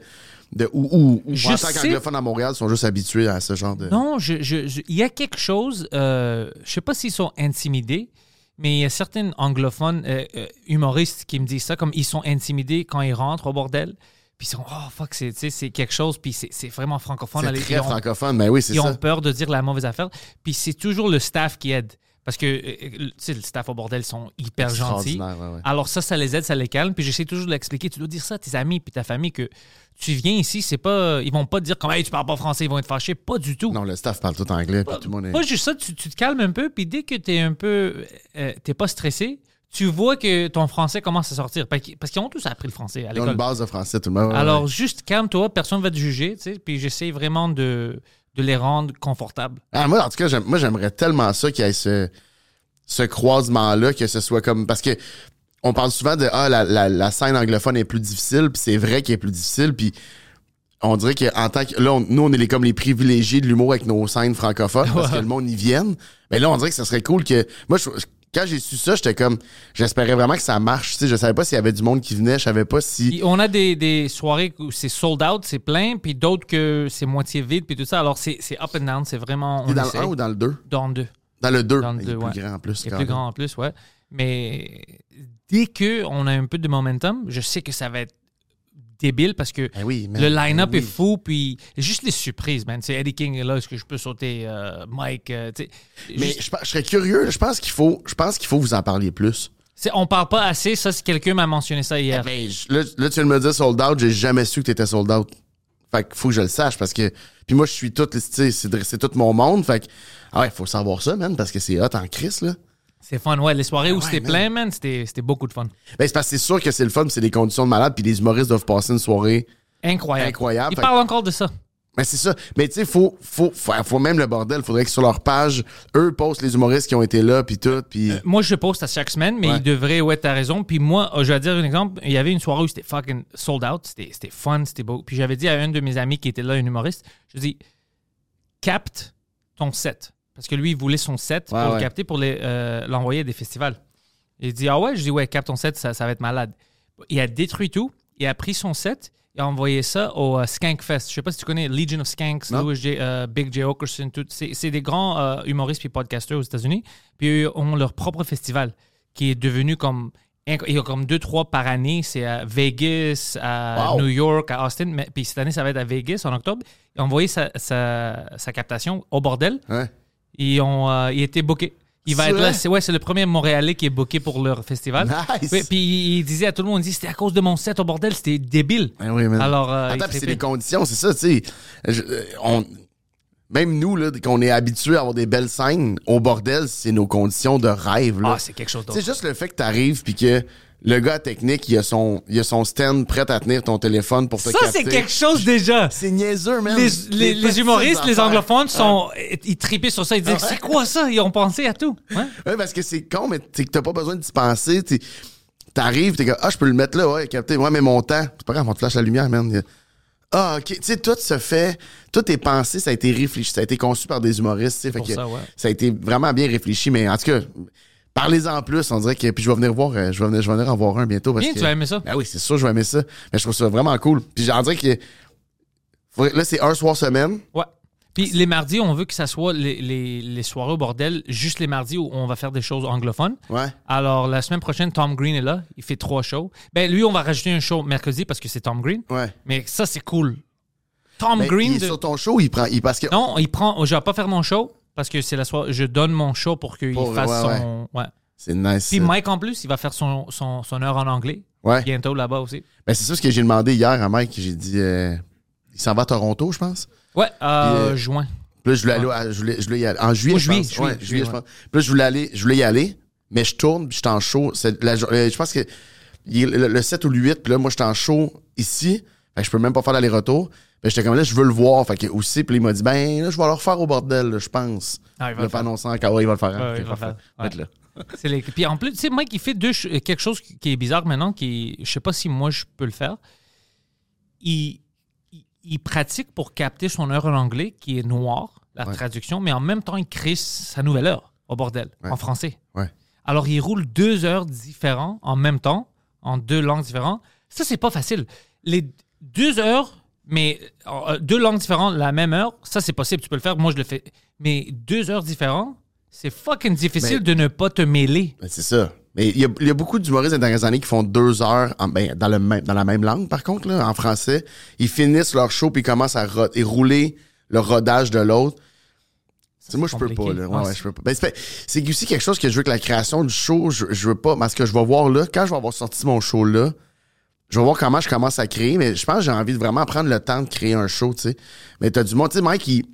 de ou, ou, en tant qu'anglophones à Montréal, ils sont juste habitués à ce genre de... Non, je, je- je- il y a quelque chose, euh, je sais pas s'ils sont intimidés, mais il y a certains anglophones euh, euh, humoristes qui me disent ça, comme ils sont intimidés quand ils rentrent au bordel. Puis ils sont, oh fuck, c'est tu sais, c'est quelque chose, puis c'est c'est vraiment francophone. c'est très ils ont- francophone, mais oui, c'est ils ont ça. peur de dire la mauvaise affaire. Puis c'est toujours le staff qui aide. Parce que, euh, euh, tu sais, le staff au bordel sont hyper gentils. Extraordinaire, ouais, ouais. Alors ça, ça les aide, ça les calme. Puis j'essaie toujours de l'expliquer. Tu dois dire ça à tes amis puis ta famille que tu viens ici, c'est pas, ils vont pas te dire comme, hey, tu parles pas français, ils vont être fâchés. Pas du tout. Non, le staff parle tout anglais, puis tout le monde est... Pas juste ça, tu, tu te calmes un peu, puis dès que t'es un peu, euh, t'es pas stressé, tu vois que ton français commence à sortir. Parce qu'ils ont tous appris le français à Ils ont une base de français, tout le monde. ouais, Alors ouais. juste calme-toi, personne va te juger, tu sais. Puis j'essaie vraiment de, de les rendre confortables. Ah, moi, en tout cas, moi, j'aimerais tellement ça qu'il y ait ce, ce croisement-là, que ce soit comme. Parce que on parle souvent de Ah, la, la, la scène anglophone est plus difficile, puis c'est vrai qu'elle est plus difficile, puis on dirait qu'en tant que. Là, on- nous, on est les, comme les privilégiés de l'humour avec nos scènes francophones, parce que le monde y vienne. Mais là, on dirait que ça serait cool que. Moi, je- quand j'ai su ça, j'étais comme. J'espérais vraiment que ça marche. Tu sais, je savais pas s'il y avait du monde qui venait, je savais pas si. On a des, des soirées où c'est sold out, c'est plein, puis d'autres que c'est moitié vide, puis tout ça. Alors c'est c'est up and down, c'est vraiment. On dans le 1 ou dans le 2 Dans le deux. Dans le 2. Dans le Il est deux, plus ouais. grand en plus. Il est plus grand en plus, ouais. Mais dès que on a un peu de momentum, je sais que ça va être débile parce que Ben oui, man. le line-up Ben est fou. Puis juste les surprises, man. C'est Eddie King est là. Est-ce que je peux sauter euh, Mike? euh, tu. Mais Juste- je, serais curieux. Je pense qu'il faut, je pense qu'il faut vous en parler plus. on parle pas assez. Ça, si quelqu'un m'a mentionné ça hier. Ben, je- là, là, tu viens de me dire sold out. J'ai jamais su que t'étais sold out. Fait qu'il faut que je le sache parce que. Puis moi, je suis tout. tu c'est tout mon monde. Fait que. Ah ouais, faut savoir ça, man, parce que c'est hot en crise, là. C'est fun, ouais. Les soirées où ouais, c'était plein, man, c'était beaucoup de fun. Ben, c'est parce que c'est sûr que c'est le fun, c'est des conditions de malade, puis les humoristes doivent passer une soirée. Incroyable. Incroyable. Ils Fait- parlent encore de ça. Ben, c'est ça. Mais tu sais, faut, faut, faut, faut même le bordel. Faudrait que sur leur page, eux postent les humoristes qui ont été là, puis tout, puis. Moi, je poste à chaque semaine, mais Ouais. il devrait, ouais, t'as raison. Puis moi, euh, je vais te dire un exemple. Il y avait une soirée où c'était fucking sold out. C'était c'était fun, c'était beau. Puis j'avais dit à un de mes amis qui était là, un humoriste, je dis, capte ton set. Parce que lui, il voulait son set Ouais, pour le capter, pour euh, l'envoyer à des festivals. Il dit, ah ouais, je dis, ouais, capte ton set, ça, ça va être malade. Il a détruit tout. Il a pris son set. Il a envoyé ça au euh, Skankfest. Je sais pas si tu connais Legion of Skanks. Louis J, euh, Big J. Okerson. C'est des grands euh, humoristes puis podcasters aux États-Unis. Puis eux ont leur propre festival qui est devenu comme. Il y a comme deux, trois par année. C'est à Vegas, à Wow. New York, à Austin. Mais, puis cette année, ça va être à Vegas en octobre. Il a envoyé sa, sa, sa captation au bordel. Ouais. Ils ont euh, il était booké. Il va C'est être là. C'est ouais, c'est le premier Montréalais qui est booké pour leur festival. Nice. Oui, puis il disait à tout le monde, il dit, c'était à cause de mon set au bordel, c'était débile. Ben oui, man. Alors, euh, Attends, c'est les conditions, c'est ça, tu sais. Je- euh, on- Même nous, là, qu'on est habitués à avoir des belles scènes, au bordel, c'est nos conditions de rêve, là. Ah, c'est quelque chose C'est d'autre. juste le fait que t'arrives puis que le gars technique, il a son, il a son stand prêt à tenir ton téléphone pour te Ça, capter. c'est quelque chose déjà. C'est niaiseux, man. Les, les- humoristes, les anglophones, sont, ils tripaient sur ça. Ils disaient, Ah ouais? c'est quoi ça? Ils ont pensé à tout. Ouais. Ouais, parce que c'est con, mais t'as pas besoin d'y penser. T'arrives, t'es comme, ah, je peux le mettre là, ouais, capté. Ouais, mais mon temps. C'est pas grave, on te flash la lumière, man. Ah, ok. Tu sais, tout se fait. Tout est pensé, ça a été réfléchi, ça a été conçu par des humoristes. Fait que ça, ouais. ça a été vraiment bien réfléchi, mais en tout cas, parlez-en plus, on dirait que. Puis je vais venir voir, euh, je vais venir, je vais venir en voir un bientôt. Parce Bien, que, tu vas aimer ça. Ben oui, c'est sûr, je vais aimer ça. Mais je trouve ça vraiment cool. Puis j'en dirais que. faudrait- Là, c'est un soir semaine. Ouais. Puis les mardis, on veut que ça soit les, les- les soirées au bordel, juste les mardis où on va faire des choses anglophones. Ouais. Alors, la semaine prochaine, Tom Green est là. Il fait trois shows. Ben, lui, on va rajouter un show mercredi parce que c'est Tom Green. Ouais. Mais ça, c'est cool. Tom Ben, Green. il est de- sur ton show, il prend. Il, parce que. Non, il prend. Je vais pas faire mon show parce que c'est la soirée. Je donne mon show pour qu'il fasse ouais, son. Ouais. C'est nice. Puis. Mike, en plus, il va faire son, son, son heure en anglais. Ouais. Bientôt là-bas aussi. Ben, c'est ça ce que j'ai demandé hier à Mike. J'ai dit, euh, il s'en va à Toronto, je pense. Ouais, euh, Puis, euh, juin. Puis là, je voulais aller, à- je voulais, je voulais y aller. En juillet, Oh, je juillet, pense. juillet, Ouais, juillet, juillet, je pense. Puis là, je voulais aller, je voulais y aller, mais je tourne, puis je suis en show. La je pense que le, le 7 ou le 8, puis là, moi, je suis en show ici. Je peux même pas faire l'aller-retour. Ben, j'étais comme là, je veux le voir. Fait que aussi, puis il m'a dit, ben, là, je vais le refaire au bordel, je pense. Ah, il va le a pas faire. annoncé encore. Ouais, il va le faire. Ouais, Ok, il va le faire. Ouais. Là. Les- Puis en plus, tu sais, Mike, il fait deux quelque chose qui est bizarre maintenant, qui je sais pas si moi je peux le faire. Il, il, pratique pour capter son heure en anglais, qui est noir, la Ouais. traduction, mais en même temps, il crée sa nouvelle heure au bordel, Ouais. en français. Ouais. Alors, il roule deux heures différentes en même temps, en deux langues différentes. Ça, c'est pas facile. Les deux heures, mais euh, deux langues différentes, la même heure, ça, c'est possible. Tu peux le faire. Moi, je le fais. Mais deux heures différentes, c'est fucking difficile Mais- de ne pas te mêler. C'est ça. Mais il y a, il y a beaucoup d'humoristes années qui font deux heures en- ben, dans, le même, dans la même langue, par contre, là, en français. Ils finissent leur show puis ils commencent à ro- et rouler le rodage de l'autre. Moi, je peux pas. Là. Ouais, je peux pas. Ben, c'est, c'est aussi quelque chose que je veux que la création du show, je, je veux pas. Parce que je vais voir là, quand je vais avoir sorti mon show là, je vais voir comment je commence à créer. Mais je pense que j'ai envie de vraiment prendre le temps de créer un show, tu sais. Mais t'as du monde, tu sais, Mike, il,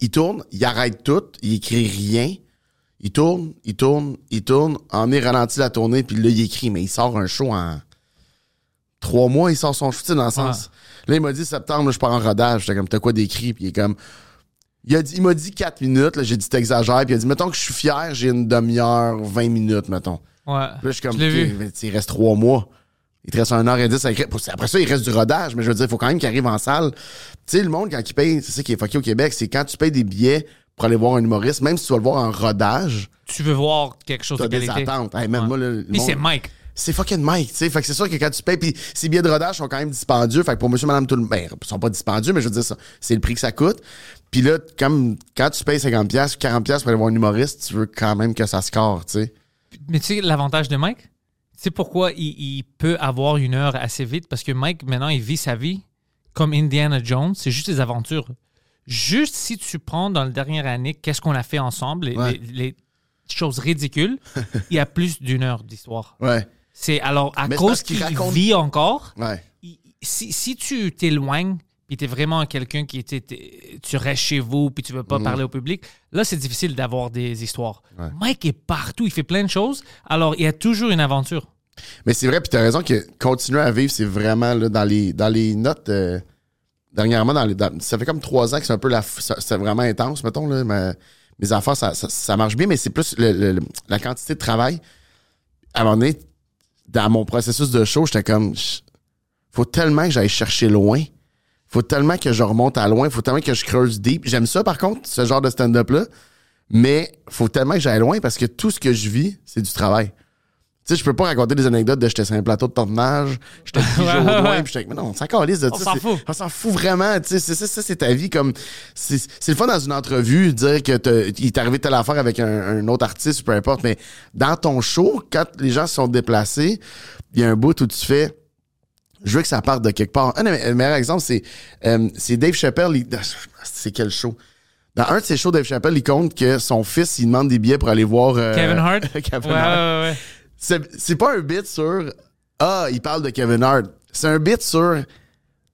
il tourne, il arrête tout, il écrit rien. Il tourne, il tourne, il tourne, en est ralenti la tournée, puis là, il écrit, mais il sort un show en trois mois, il sort son show, tu sais, dans le sens. Là, il m'a dit septembre, là, je pars en rodage. J'étais comme, t'as quoi d'écrit? Puis il est comme. Il, a dit- il m'a dit quatre minutes, là, j'ai dit, t'exagères, puis il a dit, mettons que je suis fier, j'ai une demi-heure, 20 minutes, mettons. Ouais. Puis là, je suis comme, Je l'ai OK, vu. il reste trois mois. Il te reste un heure et dix à écrire. Après ça, il reste du rodage, mais je veux dire, il faut quand même qu'il arrive en salle. Tu sais, le monde, quand il paye, c'est ça qui est fucké au Québec, c'est quand tu payes des billets pour aller voir un humoriste, même si tu vas le voir en rodage, Tu veux voir quelque chose de des qualité. attentes. Hey, man, Ouais. moi, le- le Puis c'est Mike. c'est fucking Mike, tu sais. Fait que c'est sûr que quand tu payes, puis ces billets de rodage sont quand même dispendieux. Fait que pour monsieur, madame, tout le monde, ben, ils sont pas dispendieux, mais je veux dire, ça, c'est le prix que ça coûte. Puis là, comme, quand tu payes 50$, 40$ pour aller voir un humoriste, tu veux quand même que ça score, tu sais. Mais tu sais, l'avantage de Mike, sais pourquoi il, il peut avoir une heure assez vite? Parce que Mike, maintenant, il vit sa vie comme Indiana Jones. C'est juste des aventures. Juste si tu prends dans la dernière année, qu'est-ce qu'on a fait ensemble, les, Ouais. les- les choses ridicules, il y a plus d'une heure d'histoire. Ouais. C'est alors à Mais c'est cause qu'il raconte- vit encore, Ouais. il- si, si tu t'éloignes puis t'es vraiment quelqu'un qui était t'es- tu restes chez vous puis tu veux pas parler au public là c'est difficile d'avoir des histoires Mhm. Ouais. Mike est partout il fait plein de choses alors il y a toujours une aventure Mais c'est vrai, puis t'as raison que continuer à vivre, c'est vraiment là, dans les dans les notes. euh, dernièrement, dans les, dans- ça fait comme trois ans que c'est un peu la, c'est vraiment intense, mettons là. ma- mes affaires, ça, ça, ça marche bien, mais c'est plus le- le- le- la quantité de travail. À un moment donné, dans mon processus de show, j'étais comme, faut tellement que j'aille chercher loin. Faut tellement que je remonte à loin. Faut tellement que je creuse deep. J'aime ça, par contre, ce genre de stand-up là. Mais faut tellement que j'aille loin parce que tout ce que je vis, c'est du travail. Tu sais, je peux pas raconter des anecdotes de j'étais sur un plateau de tournage, j'étais Jodoin, ouais, ouais. puis j'étais mais non, on s'en calisse de On ça. s'en c'est- fout. On s'en fout vraiment, tu sais, c'est ça, ça, c'est ta vie comme c'est le fun dans une entrevue dire que il t'est arrivé telle affaire avec un, un autre artiste, peu importe, mais dans ton show, quand les gens se sont déplacés, il y a un bout où tu fais je veux que ça parte de quelque part. Un des meilleurs exemples, c'est euh, c'est Dave Chappelle. il- C'est quel show? Dans un de ses shows, Dave Chappelle, il compte que son fils, il demande des billets pour aller voir... euh, Kevin Hart? Kevin ouais, Hart. ouais, ouais. C'est pas un bit sur Ah, il parle de Kevin Hart. C'est un bit sur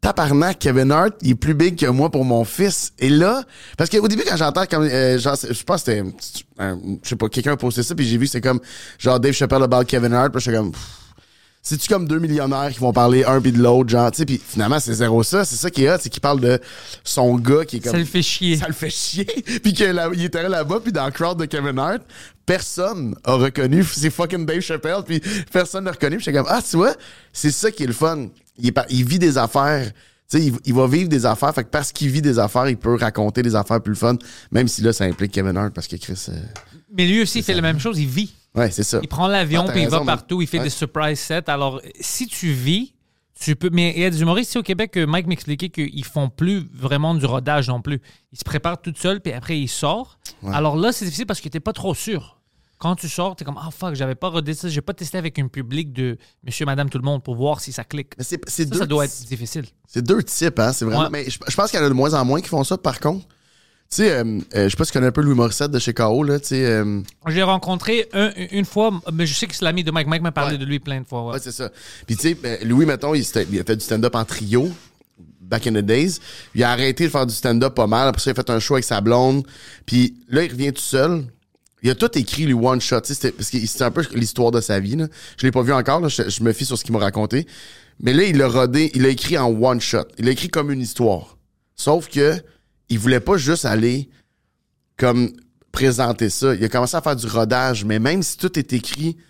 Tabarnak, Kevin Hart, il est plus big que moi pour mon fils. Et là, parce qu'au début, quand j'entends comme, euh, genre, je pense que c'était, un- je sais pas, quelqu'un a posté ça, puis j'ai vu, c'est comme, genre, Dave Chappelle about Kevin Hart, puis j'étais comme, pff, c'est-tu comme deux millionnaires qui vont parler un puis de l'autre, genre, tu sais, puis finalement, c'est zéro ça. C'est ça qui est hot, c'est qu'il parle de son gars qui est comme. ça le fait chier Ça le fait chier. puis qu'il était là-bas, puis dans le crowd de Kevin Hart, personne a reconnu. C'est fucking Dave Chappelle, puis personne n'a reconnu. Puis j'étais comme, ah, tu vois, c'est ça qui est le fun. Il, est pas- il vit des affaires. Tu sais, il, il va vivre des affaires. Fait que parce qu'il vit des affaires, il peut raconter des affaires plus fun. Même si là, ça implique Kevin Hart, parce que Chris. euh, mais lui aussi il fait la même chose il vit Ouais, c'est ça. il prend l'avion Ah, puis il va partout il fait des surprise sets alors si tu vis tu peux mais il y a des humoristes ici au Québec que Mike m'expliquait qu'ils font plus vraiment du rodage non plus ils se préparent tout seuls puis après ils sortent alors là c'est difficile parce que t'es pas trop sûr quand tu sors, t'es comme Ah fuck, j'avais pas rodé ça, j'ai pas testé avec un public de monsieur, madame, tout le monde pour voir si ça clique. Mais c'est c'est Ça, deux ça doit être difficile. C'est deux types, hein. C'est vraiment. Ouais. Mais je, je pense qu'il y en a de moins en moins qui font ça, par contre. Tu sais, euh, euh, je sais pas si tu connais un peu Louis Morissette de chez KO, là. Tu sais, euh, J'ai rencontré un- une fois, mais je sais que c'est l'ami de Mike. Mike m'a parlé Ouais. de lui plein de fois. ouais. ouais, c'est ça. Puis, tu sais, ben, Louis, mettons, il, il a fait du stand-up en trio, back in the days. Il a arrêté de faire du stand-up pas mal. Après ça, il a fait un show avec sa blonde. Puis là, il revient tout seul. Il a tout écrit, lui, one shot. tu sais, c'était- Parce que c'était un peu l'histoire de sa vie, là. Je l'ai pas vu encore, là. Je, je me fie sur ce qu'il m'a raconté. Mais là, il l'a rodé, il l'a écrit en one shot. Il l'a écrit comme une histoire. Sauf que, il voulait pas juste aller comme présenter ça. Il a commencé à faire du rodage, mais même si tout est écrit, tu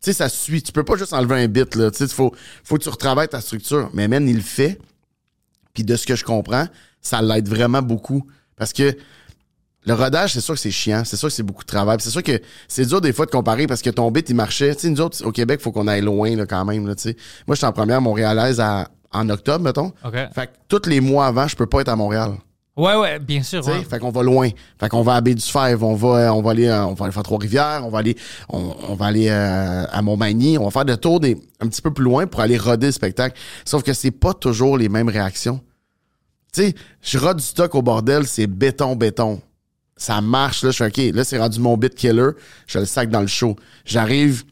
sais, ça suit. Tu peux pas juste enlever un bit, là. Tu sais, il faut, faut que tu retravailles ta structure. Mais man, il le fait. Puis de ce que je comprends, ça l'aide vraiment beaucoup. Parce que le rodage, c'est sûr que c'est chiant. C'est sûr que c'est beaucoup de travail. C'est sûr que c'est dur des fois de comparer parce que ton bit, il marchait. Tu sais, nous autres, au Québec, faut qu'on aille loin, là, quand même, là, tu sais. Moi, j'étais en première montréalaise à- en octobre, mettons. OK. Fait que tous les mois avant, je peux pas être à Montréal. Ouais, ouais, bien sûr. Ouais. Fait qu'on va loin. Fait qu'on va à Baie-du-Fèvre, on va, on va aller, euh, on va aller faire Trois-Rivières, on va aller, on, on va aller euh, à Montmagny, on va faire des tours des, un petit peu plus loin pour aller roder le spectacle. Sauf que c'est pas toujours les mêmes réactions. Tu sais, je rode du stock au bordel, c'est béton, béton. Ça marche, là, je fais OK, là, c'est rendu mon bit killer, je le sac dans le show. J'arrive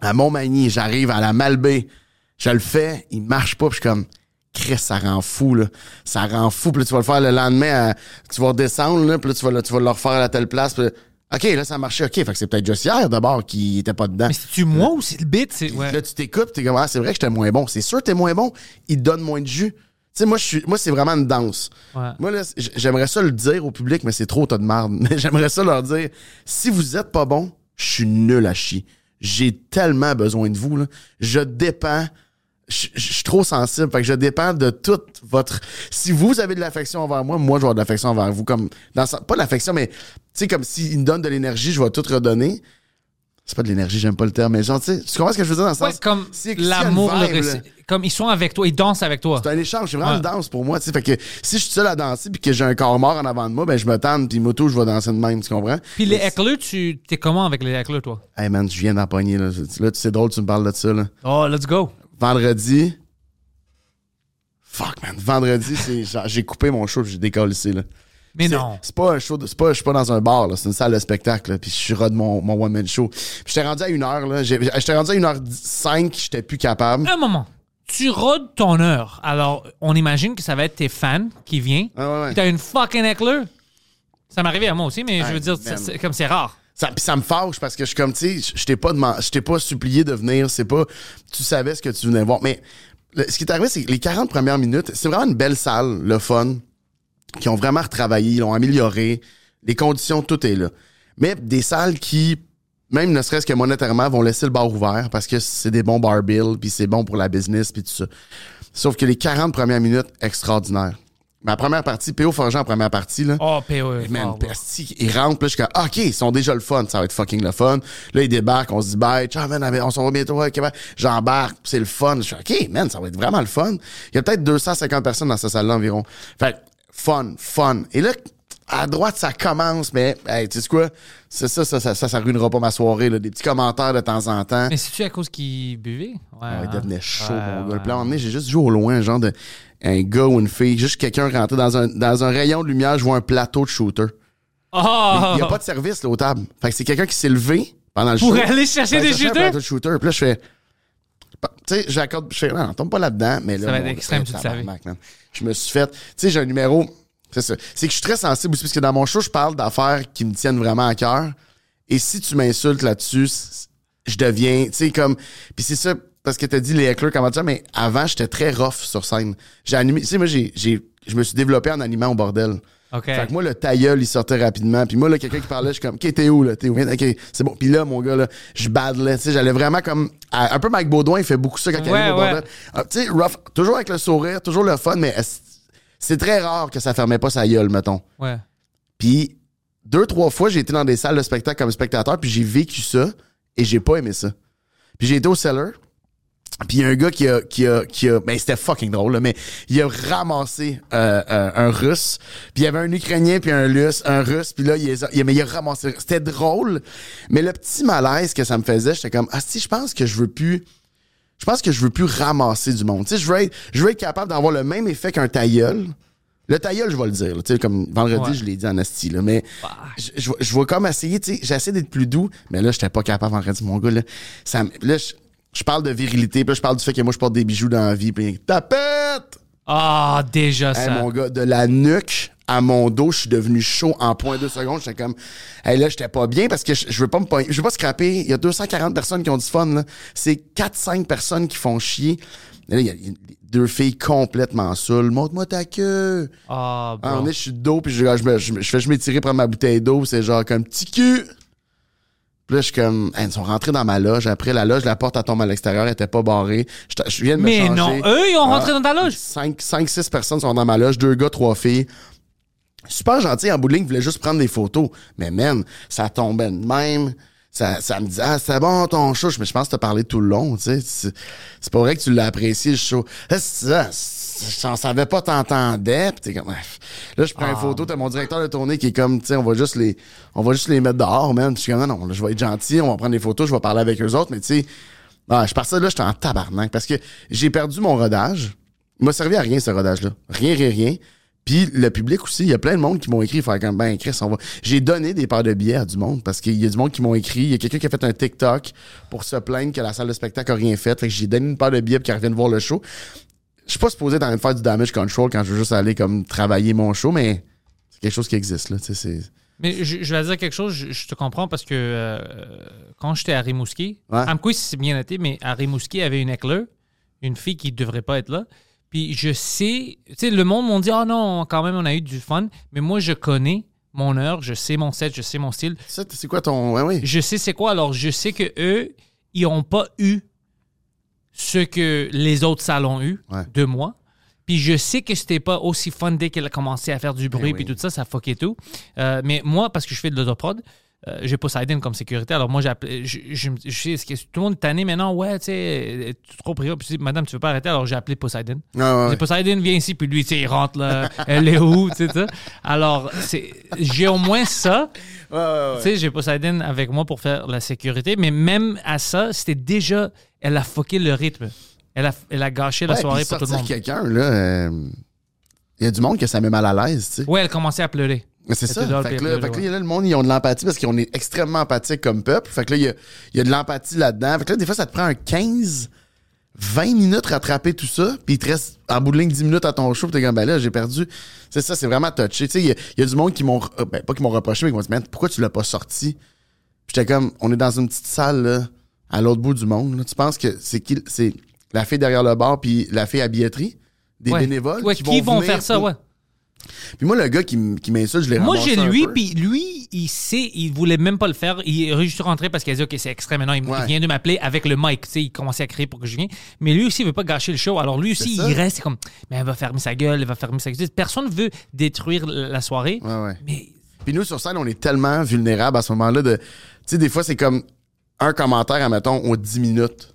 à Montmagny, j'arrive à la Malbaie, je le fais, il marche pas, puis je suis comme, Chris, ça rend fou, là. Ça rend fou, puis là, tu vas le faire le lendemain, à- tu vas redescendre, là, puis là, tu vas, le- tu vas le refaire à telle place, puis là, OK, là, ça a marché, OK, fait que c'est peut-être juste hier, d'abord, qui était pas dedans. Mais c'est-tu moi ou c'est le bit? C'est... Ouais. Là, tu t'écoutes, t'es comme, ah, c'est vrai que j'étais moins bon. C'est sûr que t'es moins bon. Il te donne moins de jus. Tu sais, moi, je suis, moi, c'est vraiment une danse. Ouais. Moi, là, j'aimerais ça le dire au public, mais c'est trop tas de marde. Mais j'aimerais ça leur dire, si vous êtes pas bon, je suis nul à chier. J'ai tellement besoin de vous, là. Je dépends. Je je suis trop sensible. Fait que je dépends de toute votre. Si vous avez de l'affection envers moi, moi, je vais avoir de l'affection envers vous. Comme, dans, pas de l'affection, mais, tu sais, comme s'il me donne de l'énergie, je vais tout redonner. C'est pas de l'énergie, j'aime pas le terme, mais genre, tu sais, tu comprends ce que je veux dire dans le Ouais, sens? comme si- l'amour, le là, comme ils sont avec toi, ils dansent avec toi. C'est un échange, c'est vraiment Ouais. une danse pour moi, tu sais. Fait que si je suis seul à danser puis que j'ai un corps mort en avant de moi, ben je me tente puis moto, je vais danser de même, tu comprends? Puis les éclats, tu t'es comment avec les éclats, toi? Hey man, je viens d'en pogner, là. Là, c'est drôle, tu me parles de ça, là. Oh, let's go. Vendredi. Fuck, man. Vendredi, c'est j'ai coupé mon show j'ai décollé ici, là. Mais C'est- non. C'est pas un show, de- c'est pas, je suis pas dans un bar, là. C'est une salle de spectacle, là. Puis je suis de mon, mon one-man show. Puis j'étais rendu à une heure, là. J'ai- J'étais rendu à une heure cinq, j'étais plus capable. Un moment. Tu rodes ton heure. Alors, on imagine que ça va être tes fans qui viennent. Ah ouais, ouais. Puis T'as une fucking éclair. Ça m'est arrivé à moi aussi, mais je veux dire, c'est- comme c'est rare. Ça, puis ça me fâche parce que je suis comme, tu sais, je t'ai pas, je pas supplié de venir. C'est pas, tu savais ce que tu venais voir. Mais ce qui est arrivé, c'est que les 40 premières minutes, c'est vraiment une belle salle, le fun, qui ont vraiment retravaillé, ils l'ont amélioré. Les conditions, tout est là. Mais des salles qui, même ne serait-ce que monétairement, vont laisser le bar ouvert parce que c'est des bons bar bills, puis c'est bon pour la business, puis tout ça. Sauf que les 40 premières minutes, extraordinaires. Ma première partie, PO Forgeant en première partie, là. Oh, PO. Hey, man, ils rentrent, puis là, je suis comme, ah, OK, ils sont déjà le fun, ça va être fucking le fun. Là, ils débarquent, on se dit, bye, ciao, man, on s'en va bientôt, bye. J'embarque, c'est le fun. Je suis OK, man, ça va être vraiment le fun. Il y a peut-être 250 personnes dans cette salle-là environ. Fait que, fun, fun. Et là, à droite, ça commence, mais, hey, tu sais quoi? C'est ça, ça, ça, ça, ça ruinera pas ma soirée, là. Des petits commentaires de temps en temps. Mais c'est-tu à cause qu'ils buvaient? Ouais. Ah, il hein? devenait chaud, Ouais, mon gars. ouais. Moment donné, j'ai juste vu au loin, genre de un gars ou une fille, juste quelqu'un rentrer dans un, dans un rayon de lumière, je vois un plateau de shooter. Oh! Il n'y a pas de service là, aux tables. Fait que c'est quelqu'un qui s'est levé pendant le Pour show. aller chercher des un shooters? plateau de shooter. Puis là, je fais. Tu sais, j'accorde. Je fais, non, tombe pas là-dedans. Mais là, Ça va être extrême, tu le man. Je me suis fait. Tu sais, j'ai un numéro. C'est ça. C'est que je suis très sensible aussi, parce que dans mon show, je parle d'affaires qui me tiennent vraiment à cœur. Et si tu m'insultes là-dessus, je deviens. Tu sais, comme. Puis c'est ça, parce que t'as dit les éclairs, comment ça, mais avant, j'étais très rough sur scène. J'ai animé. Tu sais, moi, j'ai, je me suis développé en animant au bordel. OK. Fait que moi, le tailleul, il sortait rapidement. Puis moi, là, quelqu'un qui parlait, je suis comme, OK, t'es où, là? T'es où? OK, c'est bon. Puis là, mon gars, là, je badlais. Tu sais, j'allais vraiment comme. à- un peu Mike Baudouin, il fait beaucoup ça quand il arrive au ouais. bordel. Ah, tu sais, rough, toujours avec le sourire, toujours le fun, mais c'est très rare que ça fermait pas sa gueule, mettons. Ouais. Puis deux, trois fois, j'ai été dans des salles de spectacle comme spectateur, puis j'ai vécu ça, et j'ai pas aimé ça. Puis j'ai été au cellar, puis il y a un gars qui a, qui a, qui a, ben c'était fucking drôle, là, mais il a ramassé euh, euh, un russe, puis il y avait un ukrainien puis un russe, un russe, puis là il, a- il, mais il a ramassé. C'était drôle, mais le petit malaise que ça me faisait, j'étais comme ah si je pense que je veux plus, je pense que je veux plus ramasser du monde. Tu sais, je veux être, je veux être capable d'avoir le même effet qu'un tailleul. Le tailleul, je vais le dire. là. Tu sais, comme vendredi, Ouais. je l'ai dit en asti, là, mais je, je, je vais comme essayer, tu sais, j'essaie d'être plus doux, mais là, j'étais pas capable vendredi, mon gars, là. Ça, là, je, je parle de virilité, puis là, je parle du fait que moi, je porte des bijoux dans la vie, puis tapette! Ah, déjà Hey, ça. mon gars, de la nuque à mon dos, je suis devenu chaud en point deux secondes. J'étais comme, hey, là, j'étais pas bien parce que je, je veux pas me je veux pas scraper. Il y a 240 personnes qui ont du fun, là. C'est 4-5 personnes qui font chier. Et là, il y a deux filles complètement saoules. Montre-moi ta queue. Ah, Ah, bro. on est, je suis de dos, puis je, je, me- je, me- je fais, je m'étirer prendre ma bouteille d'eau, c'est genre comme petit cul. Puis là, je suis comme, hey, ils sont rentrés dans ma loge. Après, la loge, la porte, elle tombe à l'extérieur, elle était pas barrée. Je, je viens de me Mais changer. non, eux, ils ont rentré dans ta loge? 5, 5, 6 personnes sont dans ma loge, deux gars, trois filles. Super gentil en bout de ligne, voulait juste prendre des photos. Mais man, ça tombait de même. Ça, ça me dit, ah, c'est bon ton show. Mais je pense que t'as parlé tout le long, tu sais. C'est pas vrai que tu l'as apprécié, le show. Ah, j'en savais pas t'entendais. Puis t'es comme, bref. Là, je prends une photo, t'as mon directeur de tournée qui est comme, tu sais, on va juste les, on va juste les mettre dehors, man. Je suis comme, non, non, là, je vais être gentil, on va prendre des photos, je vais parler avec eux autres, mais tu sais, ah, je partais de là, j'étais en tabarnak parce que j'ai perdu mon rodage. Il m'a servi à rien, ce rodage-là. Rien, rien, rien. Puis le public aussi, il y a plein de monde qui m'ont écrit, faire comme ben Chris, on va. J'ai donné des paires de billets à du monde parce qu'il y a du monde qui m'ont écrit. Il y a quelqu'un qui a fait un TikTok pour se plaindre que la salle de spectacle a rien fait. Fait que j'ai donné une paire de billets pour qu'ils reviennent voir le show. Je suis pas supposé faire du damage control quand je veux juste aller comme travailler mon show, mais c'est quelque chose qui existe là. C'est. Mais je, je vais dire quelque chose, je, je te comprends parce que euh, quand j'étais à Rimouski, Ouais. Amkoui, c'est bien noté, mais à Rimouski, il y avait une éclair, une fille qui ne devrait pas être là. Puis je sais, tu sais, le monde m'ont dit, ah non, quand même, on a eu du fun, mais moi, je connais mon heure, je sais mon set, je sais mon style, c'est quoi ton. Ouais, oui. je sais c'est quoi. Alors, je sais que eux, ils n'ont pas eu ce que les autres salles ont eu Ouais. de moi. Puis je sais que c'était pas aussi fun dès qu'elle a commencé à faire du bruit Eh puis oui. tout ça, ça fuckait tout. Euh, mais moi, parce que je fais de l'autoprod, euh, j'ai Poseidon comme sécurité. Alors moi, j'ai appelé. Je, tout le monde est tanné maintenant? Ouais, tu sais, tu es trop pris. Puis dis, madame, tu veux pas arrêter? Alors j'ai appelé Poseidon. Ouais, ouais. Poseidon, viens ici, puis lui, tu sais, il rentre là. Elle est où? Tu sais. Alors, j'ai au moins ça. Ouais. Tu sais, j'ai Poseidon avec moi pour faire la sécurité, mais même à ça, c'était déjà. Elle a fucké le rythme. Elle a, elle a gâché la soirée pour tout le monde. quelqu'un, là, euh, il y a du monde que ça met mal à l'aise, tu sais. Ouais, elle commençait à pleurer. Mais c'est ça. Fait que là, elle fait que pleurait, là, là, le monde, ils ont de l'empathie parce qu'on est extrêmement empathique comme peuple. Fait que là, il y a, il y a de l'empathie là-dedans. Fait que là, des fois, ça te prend un 15, 20 minutes rattraper tout ça, puis il te reste en bout de ligne 10 minutes à ton show, puis t'es comme, ben là, j'ai perdu. C'est ça, c'est vraiment touché. Tu sais, il y, a- il y a du monde qui m'ont, ben, pas qui m'ont reproché, mais qui m'ont dit, man, pourquoi tu l'as pas sorti? Puis j'étais comme, on est dans une petite salle, là, à l'autre bout du monde. là. Tu penses que c'est qui, c'est la fille derrière le bar, puis la fille à billetterie? Des Ouais. bénévoles? Ouais, qui, vont, venir faire ça, pour- ouais. Puis moi, le gars qui, m- qui m'insulte, je l'ai Moi, ramassé j'ai un lui, peu. puis lui, il sait, il voulait même pas le faire. Il est juste rentré parce qu'il a dit, OK, c'est extrême maintenant. Il, Ouais. vient de m'appeler avec le mic. Tu sais, il commençait à crier pour que je vienne. Mais lui aussi, il veut pas gâcher le show. Alors lui aussi, C'est ça. il reste, c'est comme, mais elle va fermer sa gueule, elle va fermer sa gueule. Personne veut détruire la la soirée. Ouais, ouais. Mais Puis nous, sur scène, on est tellement vulnérables à ce moment-là de. Tu sais, des fois, c'est comme un commentaire, admettons, aux 10 minutes.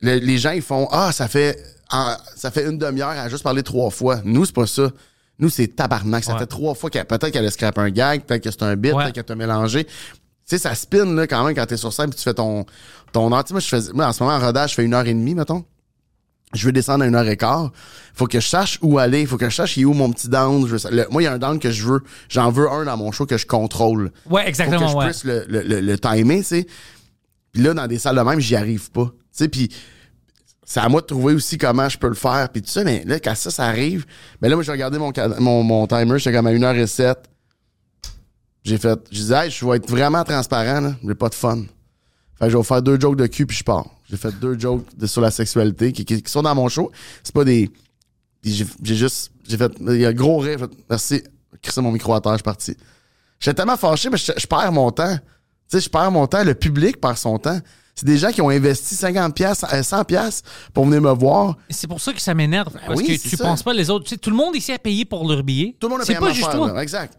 Le- les gens, ils font Ah, ça fait, en- ça fait une demi-heure à juste parler trois fois. Nous, c'est pas ça. Nous, c'est tabarnak. Ça Ouais. fait trois fois qu'elle peut-être qu'elle a scrapé un gag, peut-être que c'est un bit, Ouais. peut-être qu'elle t'a mélangé. Tu sais, ça spin là, quand même quand t'es sur scène puis tu fais ton, ton heure. Tu sais, moi, je fais, moi, en ce moment, en rodage, je fais une heure et demie, mettons. Je veux descendre à une heure et quart. Faut que je sache où aller. Faut que je sache il est où mon petit down. Je veux- le- moi, il y a un down que je veux. J'en veux un dans mon show que je contrôle. ouais, Faut exactement, que je ouais. puisse le, le, le, le timer, tu sais. Puis là, dans des salles de même, j'y arrive pas. Tu sais, puis c'est à moi de trouver aussi comment je peux le faire, puis tout ça. Mais là, quand ça, ça arrive, ben là, moi, j'ai regardé mon, mon, mon timer, j'étais comme à 1h07. J'ai fait, je disais, hey, je vais être vraiment transparent, là. J'ai pas de fun. Fait que je vais faire deux jokes de cul, puis je pars. J'ai fait deux jokes sur la sexualité qui, sont dans mon show. C'est pas des. J'ai juste. J'ai fait. Il y a un gros rire. Merci. Crissé mon micro à terre, je suis parti. J'étais tellement fâché, mais je perds mon temps. Tu sais, je perds mon temps. Le public perd son temps. C'est des gens qui ont investi 50 pièces, 100 pièces pour venir me voir. C'est pour ça que ça m'énerve. Parce Ben oui, que c'est tu ça. penses pas les autres. Tu sais, tout le monde ici a payé pour leur billet. Tout le monde a C'est payé pas ma juste affaire, toi. là. Exact.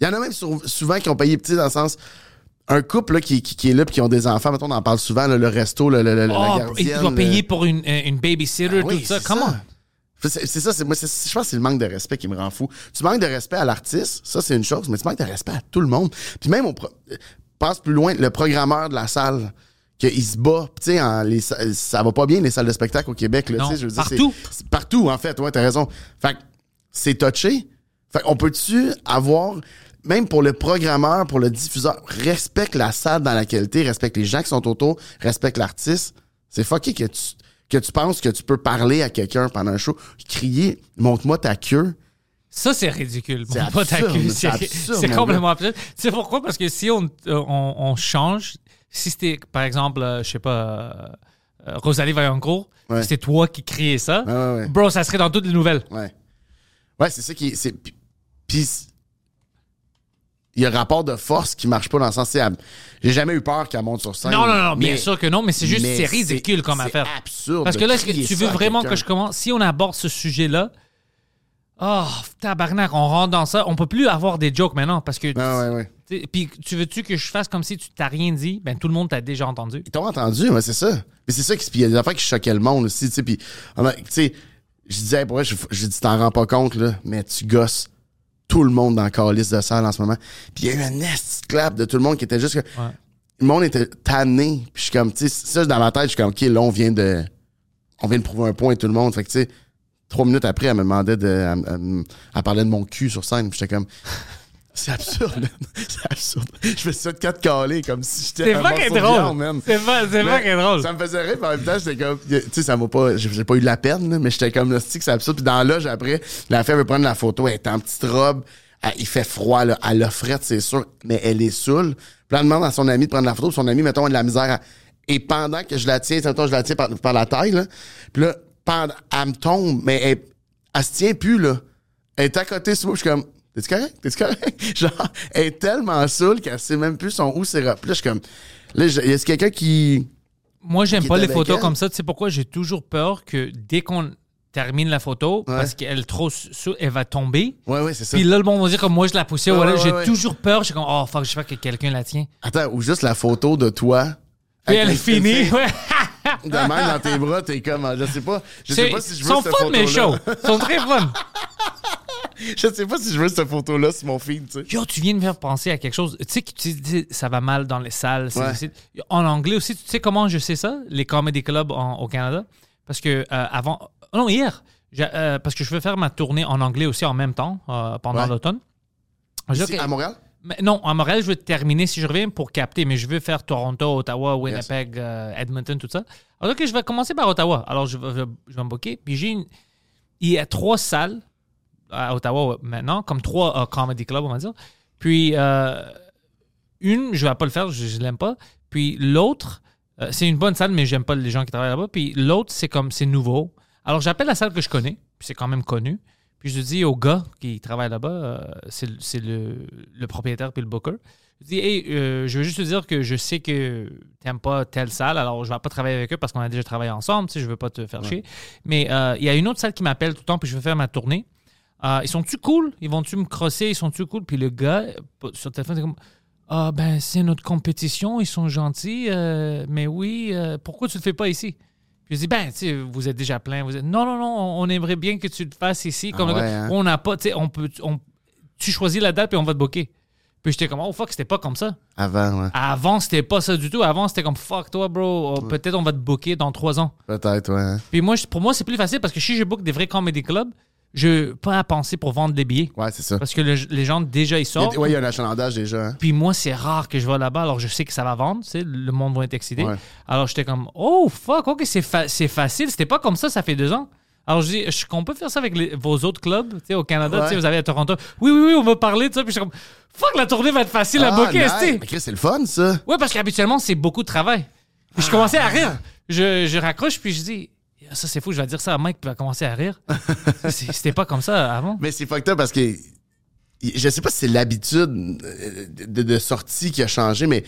Il y en a même sur- souvent qui ont payé petit dans le sens. Un couple là, qui, qui, qui est là puis qui ont des enfants, mettons, on en parle souvent, là, le resto, le, le- le- la Oh, gardienne. il doit le- payer pour une, euh, une babysitter, Ah oui, tout ça. c'est Comment? C'est c'est ça, c'est moi, c'est- je pense que c'est le manque de respect qui me rend fou. Tu manques de respect à l'artiste, ça c'est une chose, mais tu manques de respect à tout le monde. Puis même, on passe plus loin, le programmeur de la salle, qu'il se bat, tu sais, ça va pas bien les salles de spectacle au Québec, là, Non, je veux dire, c'est- partout. c'est partout, en fait, ouais, t'as raison. Fait que c'est touché. Fait qu'on peut-tu avoir, même pour le programmeur, pour le diffuseur, respecte la salle dans laquelle t'es, respecte les gens qui sont autour, respecte l'artiste. C'est fucké que tu, que tu penses que tu peux parler à quelqu'un pendant un show, crier, montre-moi ta queue. Ça, c'est ridicule. C'est absurde, c'est C'est c'est complètement absurde. Tu sais pourquoi? Parce que si on, euh, on, on change, si c'était, par exemple, euh, je sais pas, euh, Rosalie Vaillancourt, Ouais. c'était toi qui criais ça, Ouais, ouais, ouais. bro, ça serait dans toutes les nouvelles. Ouais. Ouais, c'est ça qui est. c'est- puis-. Il y a un rapport de force qui marche pas dans le sens. c'est, J'ai jamais eu peur qu'elle monte sur scène. Non, non, non, bien sûr que non, mais c'est juste, c'est ridicule comme c'est affaire. absurde. Parce que là, est-ce que tu veux vraiment que je commence, si on aborde ce sujet-là, oh, tabarnak, on rentre dans ça, on peut plus avoir des jokes maintenant parce que. Ouais, ouais, ouais. Puis tu veux-tu que je fasse comme si tu t'as rien dit? Ben tout le monde t'a déjà entendu. Ils t'ont entendu, ouais, c'est ça. Mais c'est ça qui. Puis il y a des affaires qui choquaient le monde aussi, tu sais. Puis, tu sais, je disais, pour vrai, je, je dis, t'en rends pas compte, là, mais tu gosses tout le monde dans le calice de salle en ce moment. Puis il y a eu un nest clap de tout le monde qui était juste. que- Ouais. Le monde était tanné. Puis je suis comme, tu sais, ça, dans ma tête, je suis comme, OK, là, on vient de. On vient de prouver un point à tout le monde. Fait que, tu sais, trois minutes après, elle me demandait de. Elle, elle- elle parlait de mon cul sur scène. Puis j'étais comme. C'est absurde, man. C'est absurde. Je fais ça de quatre calés comme si j'étais C'est de drôle. C'est pas, c'est pas Mais qu'être drôle. Ça me faisait rire, mais en même temps, j'étais comme. Tu sais, ça m'a pas. J'ai pas eu de la peine, là, mais j'étais comme le stick, c'est absurde. Puis dans la loge, après, la fille veut prendre la photo, elle est en petite robe, elle- il fait froid, là. Elle a frette, c'est sûr, mais elle est saoule. Puis elle demande à son ami de prendre la photo, puis son ami, mettons, a de la misère. à- Et pendant que je la tiens, mettons, je la tiens par, par la taille, là. Puis là, pendant, elle me tombe, mais elle, elle se tient plus, là. Elle est à côté sur moi, je suis comme. T'es-tu correct? T'es-tu correct? Genre, elle est tellement saoule qu'elle sait même plus son où c'est. Là, je suis comme. Là, je- y a quelqu'un qui. Moi, j'aime pas les photos elle? comme ça. Tu sais pourquoi? J'ai toujours peur que dès qu'on termine la photo, parce qu'elle est trop elle va tomber. Ouais, ouais, c'est ça. Puis là, le monde va dire comme moi, je la poussais. Ouais, voilà, ouais, j'ai toujours peur. J'ai comme, oh, fuck, j'espère que quelqu'un la tient. Attends, ou juste la photo de toi. Puis avec elle est finie. Ouais. De même dans tes bras, t'es comme. Je sais pas. Je sais pas si je Ils veux sont cette fun, shows. Ils sont très fun. Je sais pas si je veux cette photo-là sur mon feed, tu sais. Yo, tu viens de me faire penser à quelque chose. Tu sais que tu dis ça va mal dans les salles. Ouais. En anglais aussi, tu sais comment je sais ça, les comedy clubs en- au Canada? Parce que euh, avant. Non, hier. euh, parce que je veux faire ma tournée en anglais aussi en même temps, euh, pendant Ouais. l'automne. À Montréal? Mais non, à Montréal, je veux terminer si je reviens pour capter, mais je veux faire Toronto, Ottawa, Winnipeg, euh, Edmonton, tout ça. Alors, OK, je vais commencer par Ottawa. Alors, je vais, je vais- je vais me booker. Puis, j'ai une- il y a trois salles à Ottawa maintenant, comme trois euh, comedy clubs, on va dire. Puis, euh, une, je vais pas le faire, je, je l'aime pas. Puis, l'autre, euh, c'est une bonne salle, mais j'aime pas les gens qui travaillent là-bas. Puis, l'autre, c'est comme, c'est nouveau. Alors, j'appelle la salle que je connais, puis c'est quand même connu. Puis je dis au gars qui travaille là-bas, euh, c'est le- propriétaire puis le booker. Je dis, hey, euh, je veux juste te dire que je sais que t'aimes pas telle salle, alors je vais pas travailler avec eux parce qu'on a déjà travaillé ensemble, tu sais, je veux pas te faire chier. Mais euh, il y a une autre salle qui m'appelle tout le temps, puis je veux faire ma tournée. Ils sont-tu cool? Ils vont-tu me crosser? Ils sont-tu cool? Puis le gars, sur le téléphone, c'est comme, ah ben c'est notre compétition, ils sont gentils, euh, mais oui, euh, pourquoi tu le fais pas ici? Puis je dis, ben, tu sais, vous êtes déjà plein. Vous êtes, non, non, non, on aimerait bien que tu le fasses ici. Comme Ah ouais, hein? On n'a pas, tu sais, on peut, on- tu choisis la date puis on va te booker. Puis j'étais comme, oh fuck, c'était pas comme ça. Avant, ouais. Avant, c'était pas ça du tout. Avant, c'était comme, fuck toi, bro, oh, peut-être on va te booker dans trois ans. Peut-être, ouais. hein. Puis moi, pour moi, c'est plus facile parce que si je book des vrais comedy clubs, je pas à penser pour vendre des billets. Ouais, c'est ça. Parce que le- les gens, déjà, ils sortent. ouais, il y a un achalandage déjà. Hein. Puis moi, c'est rare que je vais là-bas, alors je sais que ça va vendre, tu sais, le monde va être excité. Ouais. Alors j'étais comme, oh fuck, ok, c'est fa- c'est facile, c'était pas comme ça, ça fait deux ans. Alors je dis, est-ce qu'on peut faire ça avec les- vos autres clubs, tu sais, au Canada, Ouais. tu sais, vous avez à Toronto. Oui, oui, oui, on va parler de ça. Puis j'étais comme, fuck, la tournée va être facile à Ah, booker, nice. tu sais. Mais Chris, c'est le fun, ça. Ouais, parce qu'habituellement, c'est beaucoup de travail. Puis je Ah. commençais à rire. Je, je raccroche, puis je dis, ça c'est fou, je vais dire ça à Mike, puis il va commencer à rire. C'était pas comme ça avant. Mais c'est fucked up parce que je sais pas si c'est l'habitude euh, de, de sortie qui a changé, mais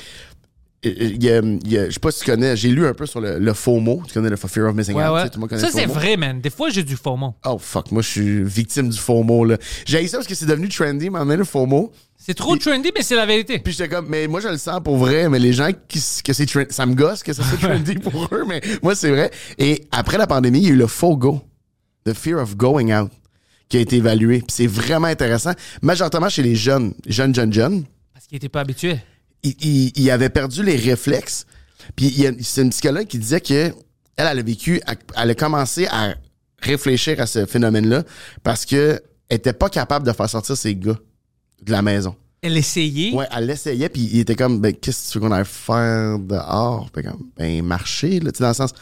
il y a- il y a- je sais pas si tu connais, j'ai lu un peu sur le, le FOMO. Tu connais le Fear of Missing Ouais, Out, tu ouais. sais, tout le monde connaît Ça, c'est vrai, man. Des fois, j'ai du faux mot. Oh fuck, moi je suis victime du FOMO là. J'ai ça parce que c'est devenu trendy, maintenant le FOMO. C'est trop trendy, mais c'est la vérité. Puis j'étais comme, mais moi je le sens pour vrai, mais les gens qui que c'est ça me gosse que ça soit trendy pour eux, mais moi c'est vrai. Et après la pandémie, il y a eu le FOGO, the fear of going out, qui a été évalué. Puis c'est vraiment intéressant, majoritairement chez les jeunes, jeunes, jeunes, jeunes. Parce qu'il était pas habitué. Il, il- il avait perdu les réflexes. Puis c'est une psychologue qui disait que elle, elle a vécu, elle a commencé à réfléchir à ce phénomène-là parce que elle était pas capable de faire sortir ses gars de la maison. Elle essayait? Ouais, elle l'essayait, puis il était comme, ben, qu'est-ce que tu veux qu'on aille faire dehors? Puis comme, ben, marcher, là, tu sais, dans le sens,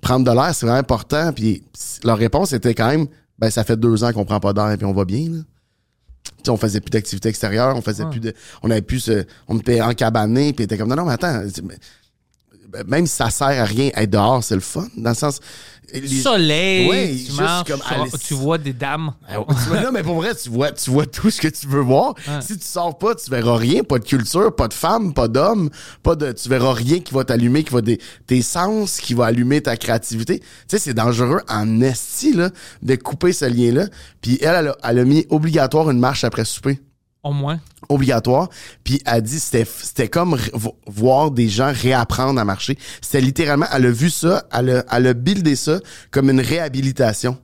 prendre de l'air, c'est vraiment important. Puis leur réponse était quand même, ben, ça fait deux ans qu'on prend pas d'air, puis on va bien, là. Tu sais, on faisait plus d'activité extérieure, on faisait plus de, on avait plus, ce- on était encabané, puis était comme, non, non, mais attends, ben, même si ça sert à rien, être dehors, c'est le fun, dans le sens, les- Soleil, Ouais, tu marches, comme tu- tu vois des dames. ah non, mais pour vrai, tu vois, tu vois tout ce que tu veux voir. Si tu sors pas, tu verras rien. Pas de culture, pas de femme, pas d'homme, pas de, tu verras rien qui va t'allumer, qui va des, tes sens, qui va allumer ta créativité. Tu sais, c'est dangereux en esti, là, de couper ce lien-là. Puis elle, elle a, elle a mis obligatoire une marche après souper Au moins. obligatoire. Puis elle dit c'était c'était comme voir des gens réapprendre à marcher. C'était littéralement, elle a vu ça, elle a, elle a buildé ça comme une réhabilitation.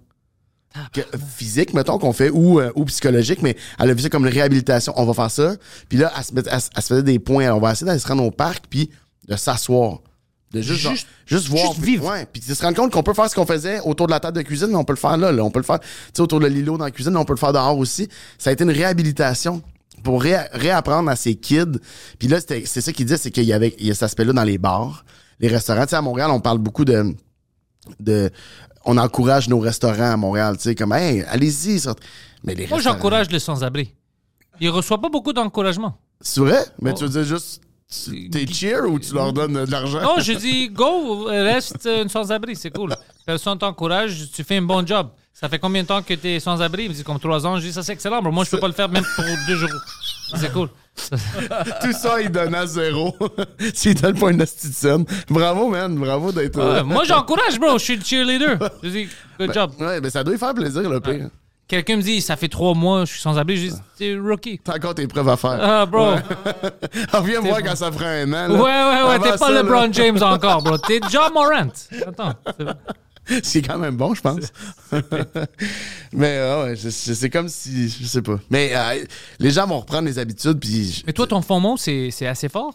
Que- physique, mettons, qu'on fait, ou, euh, ou psychologique, mais elle a vu ça comme une réhabilitation. On va faire ça. Puis là, elle se, met- elle se- elle se faisait des points. On va essayer d'aller se rendre au parc, puis de s'asseoir. De juste, genre- Juste- juste, voir. juste vivre. Ouais, puis de se rendre compte qu'on peut faire ce qu'on faisait autour de la table de cuisine, mais on peut le faire là. là. On peut le faire, tu sais, autour de l'îlot dans la cuisine, mais on peut le faire dehors aussi. Ça a été une réhabilitation. Pour ré- réapprendre à ces kids. Puis là, c'est ça qu'il disait, c'est qu'il y avait il y a cet aspect-là dans les bars, les restaurants. Tu sais, à Montréal, on parle beaucoup de... de on encourage nos restaurants à Montréal, tu sais, comme, hey, allez-y. Mais les Moi, restaurants- j'encourage les sans-abri. Il reçoit pas beaucoup d'encouragement. C'est vrai? Mais Oh. tu veux dire juste, tu- t'es cheer ou tu leur donnes de l'argent? Non, je dis go, reste euh, une sans-abri, c'est cool. Personne t'encourage, tu fais un bon job. Ça fait combien de temps que tu es sans-abri? Il me dit comme trois ans. Je dis ça, c'est excellent. mais moi, je peux pas le faire même pour deux jours. C'est cool. Tout ça, il donne à zéro. S'il donne pas une scène. Bravo, man. Bravo d'être... Ouais, moi, j'encourage, bro. Je suis le cheerleader. Je dis, good job. Ouais, mais ça doit lui faire plaisir, le pire. Quelqu'un me dit, ça fait trois mois, je suis sans-abri. Je dis, c'est rookie. T'as encore tes preuves à faire. Ah, bro. Reviens me voir bon. quand ça fera un an. là. Ouais, ouais, ouais. T'es pas ça, là, LeBron James encore, bro. T'es John Morant. Attends. c'est- quand même bon, je pense. mais euh, ouais, c'est comme si... Je sais pas. Mais euh, les gens vont reprendre les habitudes, puis... Mais toi, ton fond mot, c'est assez fort?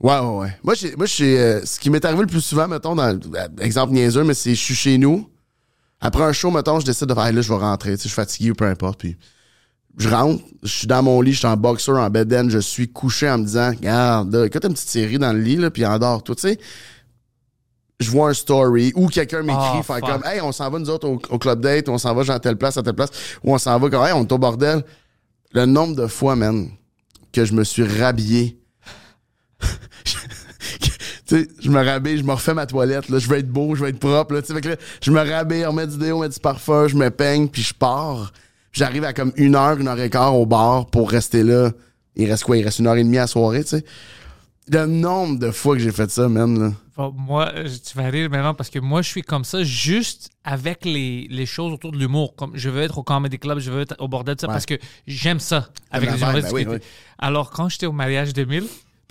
Ouais, ouais, ouais. Moi, j'ai- moi je suis, euh, ce qui m'est arrivé le plus souvent, mettons, dans, euh, exemple niaiseux, mais c'est je suis chez nous. Après un show, mettons, je décide de faire, Hey, là, je vais rentrer, tu sais, je suis fatigué ou peu importe. Puis je rentre, je suis dans mon lit, je suis en boxer, en bedaine, je suis couché en me disant, regarde, là, écoute une petite série dans le lit, là, puis endors, toi, tu sais. Je vois un story ou quelqu'un m'écrit, Oh, faire comme, hey, on s'en va nous autres au, au club date, ou on s'en va genre à telle place, à telle place, ou on s'en va comme, hey, on est au bordel. Le nombre de fois, man, que je me suis rhabillé tu sais, je me rhabille, je me refais ma toilette, là, je veux être beau, je veux être propre, là, tu sais, je me rhabille, on met du déo, on met du parfum, je me peigne, puis je pars. J'arrive à comme une heure, une heure et quart au bar pour rester là. Il reste quoi? Il reste une heure et demie à la soirée, tu sais. Le nombre de fois que j'ai fait ça, man, là. Bon, moi, euh, tu vas rire maintenant parce que moi, je suis comme ça juste avec les, les choses autour de l'humour. Comme je veux être au comedy club, je veux être au bordel, ça, Ouais. parce que j'aime ça avec les humoristes. ben oui, qui- oui. Alors, quand j'étais au mariage 2000, bro,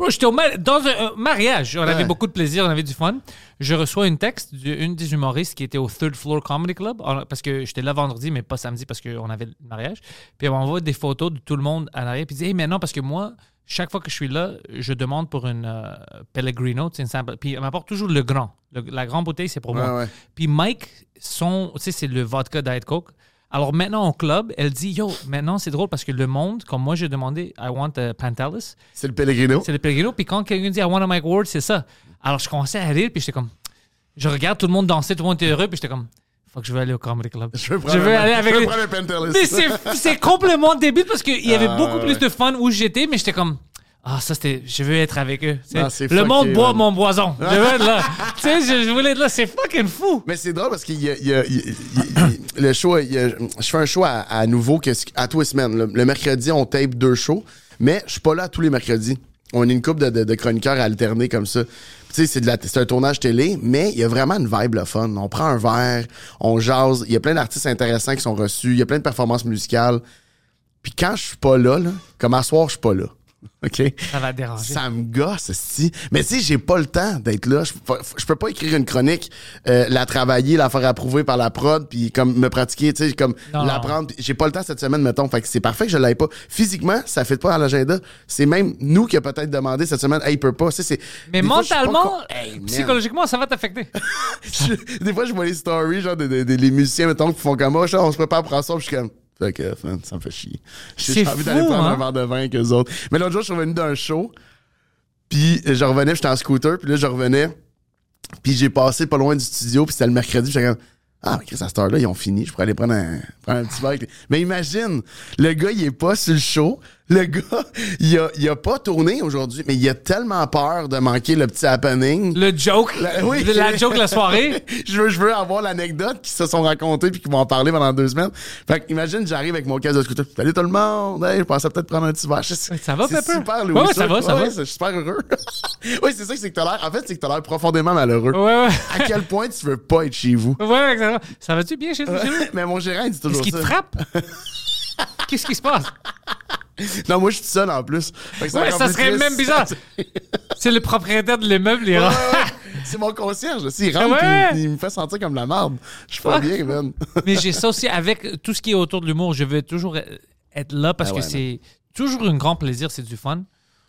j'étais dans un, mariage. On avait beaucoup de plaisir, on avait du fun. Je reçois une texte d'une des humoristes qui était au Third Floor Comedy Club parce que j'étais là vendredi, mais pas samedi parce qu'on avait le mariage. Puis elle m'envoie des photos de tout le monde à l'arrière. Puis elle dit, hey, maintenant, parce que moi, chaque fois que je suis là, je demande pour une euh, Pellegrino, une simple- puis elle m'apporte toujours le grand. Le- la grande bouteille, c'est pour Ouais, moi. ouais. Puis Mike, son, tu sais, c'est le vodka Diet Coke. Alors maintenant au club, elle dit Yo, maintenant c'est drôle parce que le monde, comme moi j'ai demandé I want a Pantelis, C'est le Pellegrino. c'est le Pellegrino. Puis quand quelqu'un dit I want a Mike Ward, c'est ça. Alors je commençais à rire, puis j'étais comme Je regarde tout le monde danser, tout le monde était heureux, puis j'étais comme Faut que je vais aller au Comedy Club. Je veux veux aller avec je veux les- Pentelis. Mais c'est, complètement débile parce qu'il y avait Ah, beaucoup plus de fun où j'étais, mais j'étais comme. Ah, ça c'était. Je veux être avec eux. Ah, le monde boit man. mon boison. Je veux être là. tu sais, je, je voulais être là. C'est fucking fou. Mais c'est drôle parce a- le show, il y a- je fais un show à, à nouveau que, à tous les semaines. Le, le mercredi, on tape deux shows, mais je suis pas là tous les mercredis. On est une couple de, de- de chroniqueurs alternés comme ça. Tu sais, c'est un tournage télé, mais il y a vraiment une vibe le fun. On prend un verre, on jase. Il y a plein d'artistes intéressants qui sont reçus. Il y a plein de performances musicales. Puis quand je suis pas là, là comme à soir, je suis pas là. OK? Ça va déranger. Ça me gosse, si. Mais tu sais, j'ai pas le temps d'être là. Je, peux- je peux pas écrire une chronique, euh, la travailler, la faire approuver par la prod, puis comme me pratiquer, tu sais, comme l'apprendre. J'ai pas le temps cette semaine, mettons. Fait que c'est parfait que je l'aille pas. Physiquement, ça fait pas à l'agenda. C'est même nous qui a peut-être demandé cette semaine, hey, il peut pas. Tu sais, c'est- Mais des fois, pas mentalement, Hey, psychologiquement, ça va t'affecter. Des fois, je vois les stories, genre, des de, de- les musiciens, mettons, qui font comme moi, on se prépare pour puis je suis comme, fait que, ça me fait chier. J'ai envie d'aller prendre hein? un verre de vin avec eux autres. Mais l'autre jour, je suis revenu d'un show, puis je revenais, j'étais en scooter, puis là, je revenais, puis j'ai passé pas loin du studio, puis c'était le mercredi, puis j'étais comme, ah, mais Chris, à cette heure-là, ils ont fini, je pourrais aller prendre un, prendre un petit verre. Mais imagine, le gars, il est pas sur le show. Le gars, il a, il a pas tourné aujourd'hui, mais il a tellement peur de manquer le petit happening. Le joke? La- oui. la joke la soirée? je, veux, je veux avoir l'anecdote qui se sont racontées puis qui vont en parler pendant deux semaines. Fait que imagine, j'arrive avec mon casque de scooter. Salut tout le monde! Hey, je pensais peut-être prendre un petit verre. Ça va, Pepper? super, Louis. Ouais, ouais, ça va, ça va. je suis super heureux. oui, c'est ça que c'est que t'as l'air. En fait, c'est que t'as l'air profondément malheureux. Ouais, ouais. À quel point tu veux pas être chez vous? Ouais, ouais, exactement. Ça va-tu bien chez vous? Mais mon gérant, il dit toujours qu'il te ça. frappe? Qu'est-ce qui se passe? Non, moi, je suis tout seul en plus. Fait que c'est Ouais, encore ça serait triste. même bizarre. C'est le propriétaire de l'immeuble, il rentre. C'est mon concierge. S'il rentre, Ouais. il, il me fait sentir comme la merde. Je suis pas bien, man. Mais j'ai ça aussi avec tout ce qui est autour de l'humour. Je veux toujours être là parce Ah que c'est toujours un grand plaisir, c'est du fun.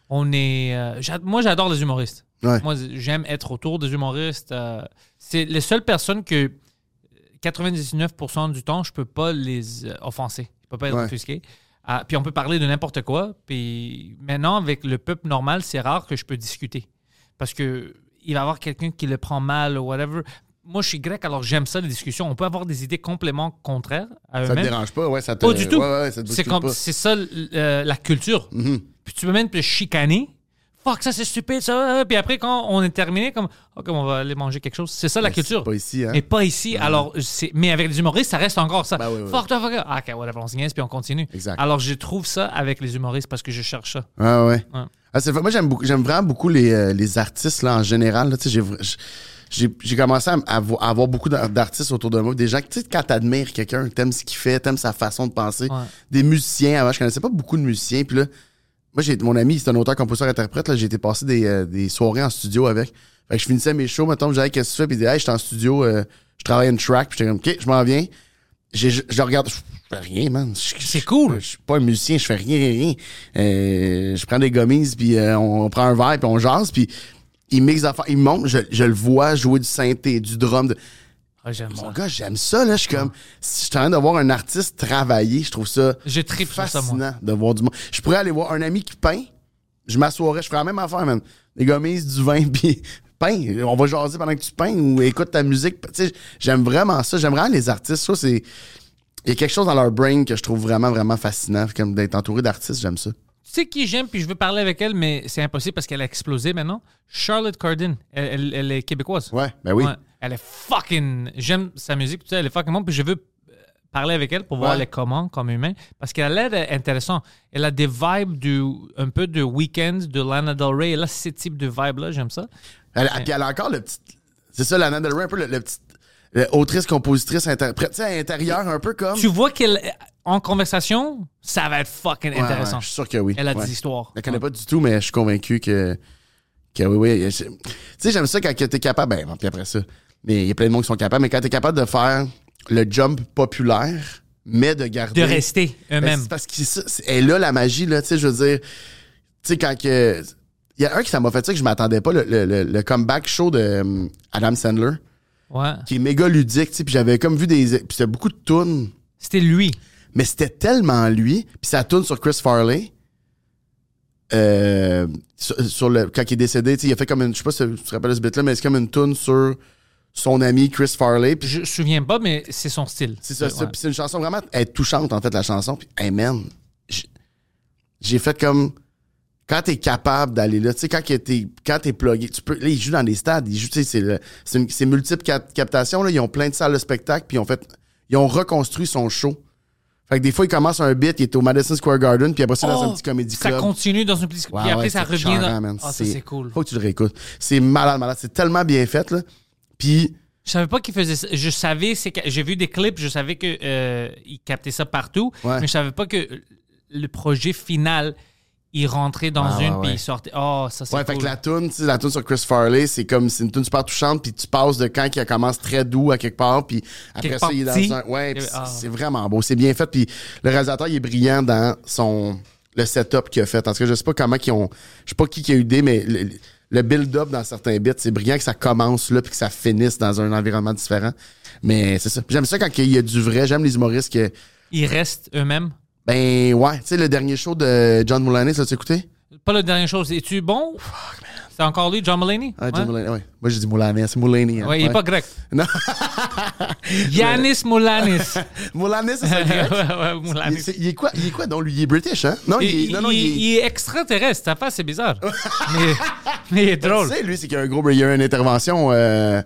On est, euh, moi, j'adore les humoristes. Ouais. Moi, j'aime être autour des humoristes. euh, c'est les seules personnes que 99% du temps, je peux pas les euh, offenser. Je peux pas être offusqué. Ah, puis on peut parler de n'importe quoi. Puis maintenant, avec le peuple normal, c'est rare que je peux discuter. Parce que il va y avoir quelqu'un qui le prend mal ou whatever. Moi, je suis grec, alors j'aime ça, les discussions. On peut avoir des idées complètement contraires à Ça te dérange pas, ouais, ça te. Pas du tout. Ouais, ouais, c'est ça euh, la culture. Puis tu peux même te chicaner. Fuck, ça c'est stupide, ça. Puis après, quand on est terminé, comme, ok, on va aller manger quelque chose. C'est ça la Mais culture. pas ici, hein. Mais pas ici. Alors, mais avec les humoristes, ça reste encore ça. Ben oui, oui. Fuck, toi, fuck. Ah, ok, whatever, on se puis on continue. Exact. Alors, je trouve ça avec les humoristes parce que je cherche ça. Ah ouais. Ouais. Ah, c'est- moi, j'aime beaucoup, j'aime vraiment beaucoup les, euh, les artistes là, en général. là. J'ai, j'ai, j'ai commencé à, à vo- à avoir beaucoup d'ar- d'artistes autour de moi. Des gens, tu sais, quand t'admires quelqu'un, t'aimes ce qu'il fait, t'aimes sa façon de penser. Ouais. Des musiciens, avant, je connaissais pas beaucoup de musiciens. Puis là, moi, j'ai, mon ami, c'est un auteur, compositeur, interprète. Là, j'ai été passer des, euh, des soirées en studio avec. Fait que je finissais mes shows, mettons, je disais, qu'est-ce que tu fais? Puis il disait, hey, je suis en studio, euh, je travaille une track. Puis j'étais comme, OK, je m'en viens. J'ai, je, je regarde, je fais rien, man. Je- C'est je- cool. Je suis pas un musicien, je fais rien, rien, rien. Euh, je prends des gommises, puis euh, on, prend un verre, puis on jase, puis il mixe d'affaires, il monte, je, je le vois jouer du synthé, du drum. De... Ah, j'aime Mon ça. gars, j'aime ça, là. Je suis comme, si je suis en train de voir un artiste travailler, je trouve ça Je tripe sur ça, moi. fascinant de voir du monde. Je pourrais aller voir un ami qui peint, je m'assoirais, je ferais la même affaire, man. Des gommises, du vin, puis peint. On va jaser pendant que tu peins ou écoute ta musique. Tu sais, j'aime vraiment ça. J'aime vraiment les artistes. Ça, c'est. Il y a quelque chose dans leur brain que je trouve vraiment, vraiment fascinant. Comme d'être entouré d'artistes, j'aime ça. Tu sais qui j'aime, puis je veux parler avec elle, mais c'est impossible parce qu'elle a explosé maintenant. Charlotte Cardin. Elle, elle- elle est québécoise. Ouais, ben oui. Ouais. Elle est fucking. J'aime sa musique. Elle est fucking bonne. Puis je veux euh, parler avec elle pour voir Ouais. les comment comme humain. Parce qu'elle a l'air intéressant. Elle a des vibes du, un peu de Weekend, de Lana Del Rey. Elle a ce type de vibe-là. J'aime ça. Elle, Puis elle a encore le petit. C'est ça, Lana Del Rey, un peu le, le petit. autrice, compositrice, interprète. Tu sais, intérieur, un peu comme. Tu vois qu'elle, en conversation, ça va être fucking Ouais, intéressant. ouais, je suis sûr que oui. Elle a des histoires. Je la connais pas du tout, mais je suis convaincu que. Que oui, oui. Tu sais, j'aime ça quand t'es capable. Ben, puis après ça. Mais il y a plein de monde qui sont capables. Mais quand t'es capable de faire le jump populaire, mais de garder. De rester Ben, eux-mêmes. c'est parce qu'elle est là, la magie, là. Tu sais, je veux dire. Tu sais, quand que. Il y a un qui ça m'a fait ça que je m'attendais pas, le, le- le- comeback show de euh, Adam Sandler, Ouais. qui est méga ludique, tu sais, puis j'avais comme vu des. Puis c'était beaucoup de tunes C'était lui. mais c'était tellement lui. Puis ça tourne sur Chris Farley. Euh, sur, sur le, quand il est décédé, tu sais, il a fait comme une. Je sais pas si tu te rappelles de ce bit-là, mais c'est comme une tune sur son ami Chris Farley. Puis Je me souviens pas, mais c'est son style. c'est ça, Ouais. c'est une chanson vraiment elle est touchante, en fait, la chanson. Puis, hey man, j'ai fait comme. Quand t'es capable d'aller là, tu sais, quand t'es, quand t'es plugué, tu peux. Là, ils jouent dans des stades, ils jouent, tu sais, c'est, le- c'est, une- c'est multiple cap- captations, là. Ils ont plein de salles de spectacle, puis ils ont fait. Ils ont reconstruit son show. Fait que des fois, il commence un bit, il est au Madison Square Garden, puis après ça, dans Oh, un petit comédie Ça continue dans une petite. Ouais, puis après, ouais, ça revient. dans... Ah, ça, c'est cool. Faut que tu le réécoutes. C'est malade, malade. C'est tellement bien fait, là. Puis, Je savais pas qu'il faisait ça. Je savais, c'est que j'ai vu des clips, je savais que euh, captait ça partout, Ouais. mais je savais pas que le projet final, il rentrait dans une puis il sortait. Oh, ça c'est ouais, fait que la tune, la tune sur Chris Farley, c'est comme, c'est une tune super touchante, puis tu passes de quand il commence très doux à quelque part, puis après Quelque ça, il est dans un. Ouais, Ah. c'est vraiment beau. C'est bien fait, puis le réalisateur, il est brillant dans son. Le setup qu'il a fait. En tout cas, je sais pas comment qu'ils ont. Je sais pas qui qui a eu idée, mais le, le build-up dans certains bits, c'est brillant que ça commence là, puis que ça finisse dans un environnement différent. Mais c'est ça. J'aime ça quand il y a du vrai. J'aime les humoristes que. Ils restent eux-mêmes? Ben ouais, tu sais, le dernier show de John Mulaney, ça tu écouté? Pas la dernière chose. Es-tu bon? C'est encore lui, John Mulaney? Ah, John ouais. Mulaney, ouais. Moi, j'ai dit Mulaney, c'est Mulaney. hein. Ouais, il est pas grec. Non. Yanis Moulanis. Mulaney, c'est ça, ouais, grec? ouais, Il, Moulanis. est quoi, il est quoi, donc, lui? Il est British, hein? Non, il, non, non, il- est... il est extraterrestre. Ta face, c'est bizarre. mais, mais il est drôle. Tu sais, lui, c'est qu'il y a un gros... Il y a une intervention... euh,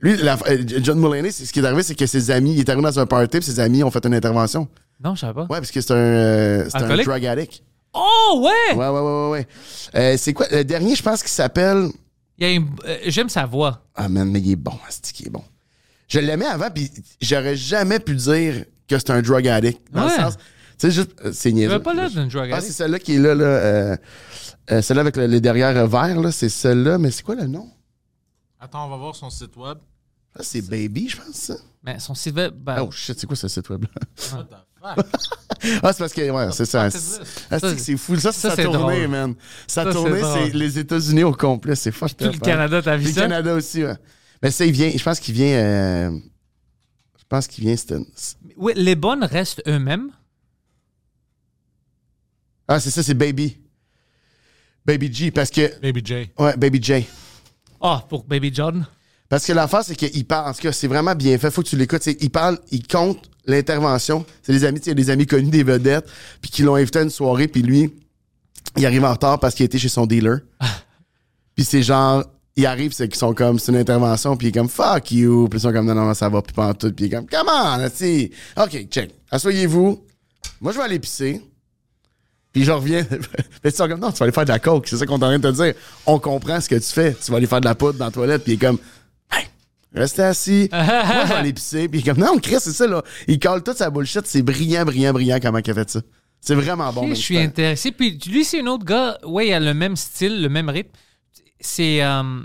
Lui, la- euh, John Mulaney, ce qui est arrivé, c'est que ses amis... Il est arrivé dans un party, puis ses amis ont fait une intervention. Non, je savais pas. Ouais, parce que c'est un... euh, c'est un drug addict. Oh, ouais! Ouais, ouais, ouais, ouais. ouais. Euh, c'est quoi? Le dernier, je pense qu'il s'appelle... Il y a une- euh, J'aime sa voix. Ah, man, mais il est bon, c'est qui est bon. Je l'aimais avant, puis j'aurais jamais pu dire que c'est un drug addict. Dans Ouais. le sens... Tu sais, juste... euh, C'est Il niaiseux. avait pas l'air d'un drug Ah, addict. c'est celle-là qui est là, là. Euh, euh, celle-là avec le- les derrière verts, là. C'est celle-là, mais c'est quoi le nom? Attends, on va voir son site web. Ah, c'est Baby, je pense, ça. Mais son site web, ben, Oh shit, c'est quoi ce site web-là? What the fuck? Ah, c'est parce que, ouais, c'est ça. Ah, c'est fou. Ça, c'est ça, sa tournée, man. Sa tournée, c'est les États-Unis au complet. C'est fucked tout le hein. Canada, t'as vu Le ça? Canada aussi, ouais. Mais ça, il vient, je pense qu'il vient, euh, je pense qu'il vient, Oui, les bonnes restent eux-mêmes. Ah, c'est ça, c'est Baby. Baby G, parce que. Baby J. Ouais, Baby J. Ah, pour Baby John. Parce que l'affaire, c'est qu'il parle. En tout cas, c'est vraiment bien fait. Faut que tu l'écoutes. Il parle, il compte l'intervention. C'est des amis, il y a des amis connus, des vedettes, puis qui l'ont invité à une soirée, puis lui, il arrive en retard parce qu'il était chez son dealer. puis c'est genre, il arrive, c'est qu'ils sont comme, c'est une intervention, puis il est comme, fuck you. Puis ils sont comme, non, non, ça va, puis pas tout. Puis il est comme, come on, tu OK, check. Asseyez-vous. Moi, je vais aller pisser. Puis je reviens. Puis ils sont comme, non, tu vas aller faire de la coke. C'est ça qu'on est en train de te dire. On comprend ce que tu fais. Tu vas aller faire de la poudre dans la toilette. Puis il est comme, restez assis. Moi, je vais aller pisser. Puis il est comme, non, Chris, c'est ça, là. Il colle toute sa bullshit. C'est brillant, brillant, brillant comment il a fait ça. C'est vraiment bon. Je suis temps. intéressé. Puis lui, c'est un autre gars. Ouais, il a le même style, le même rythme. C'est euh,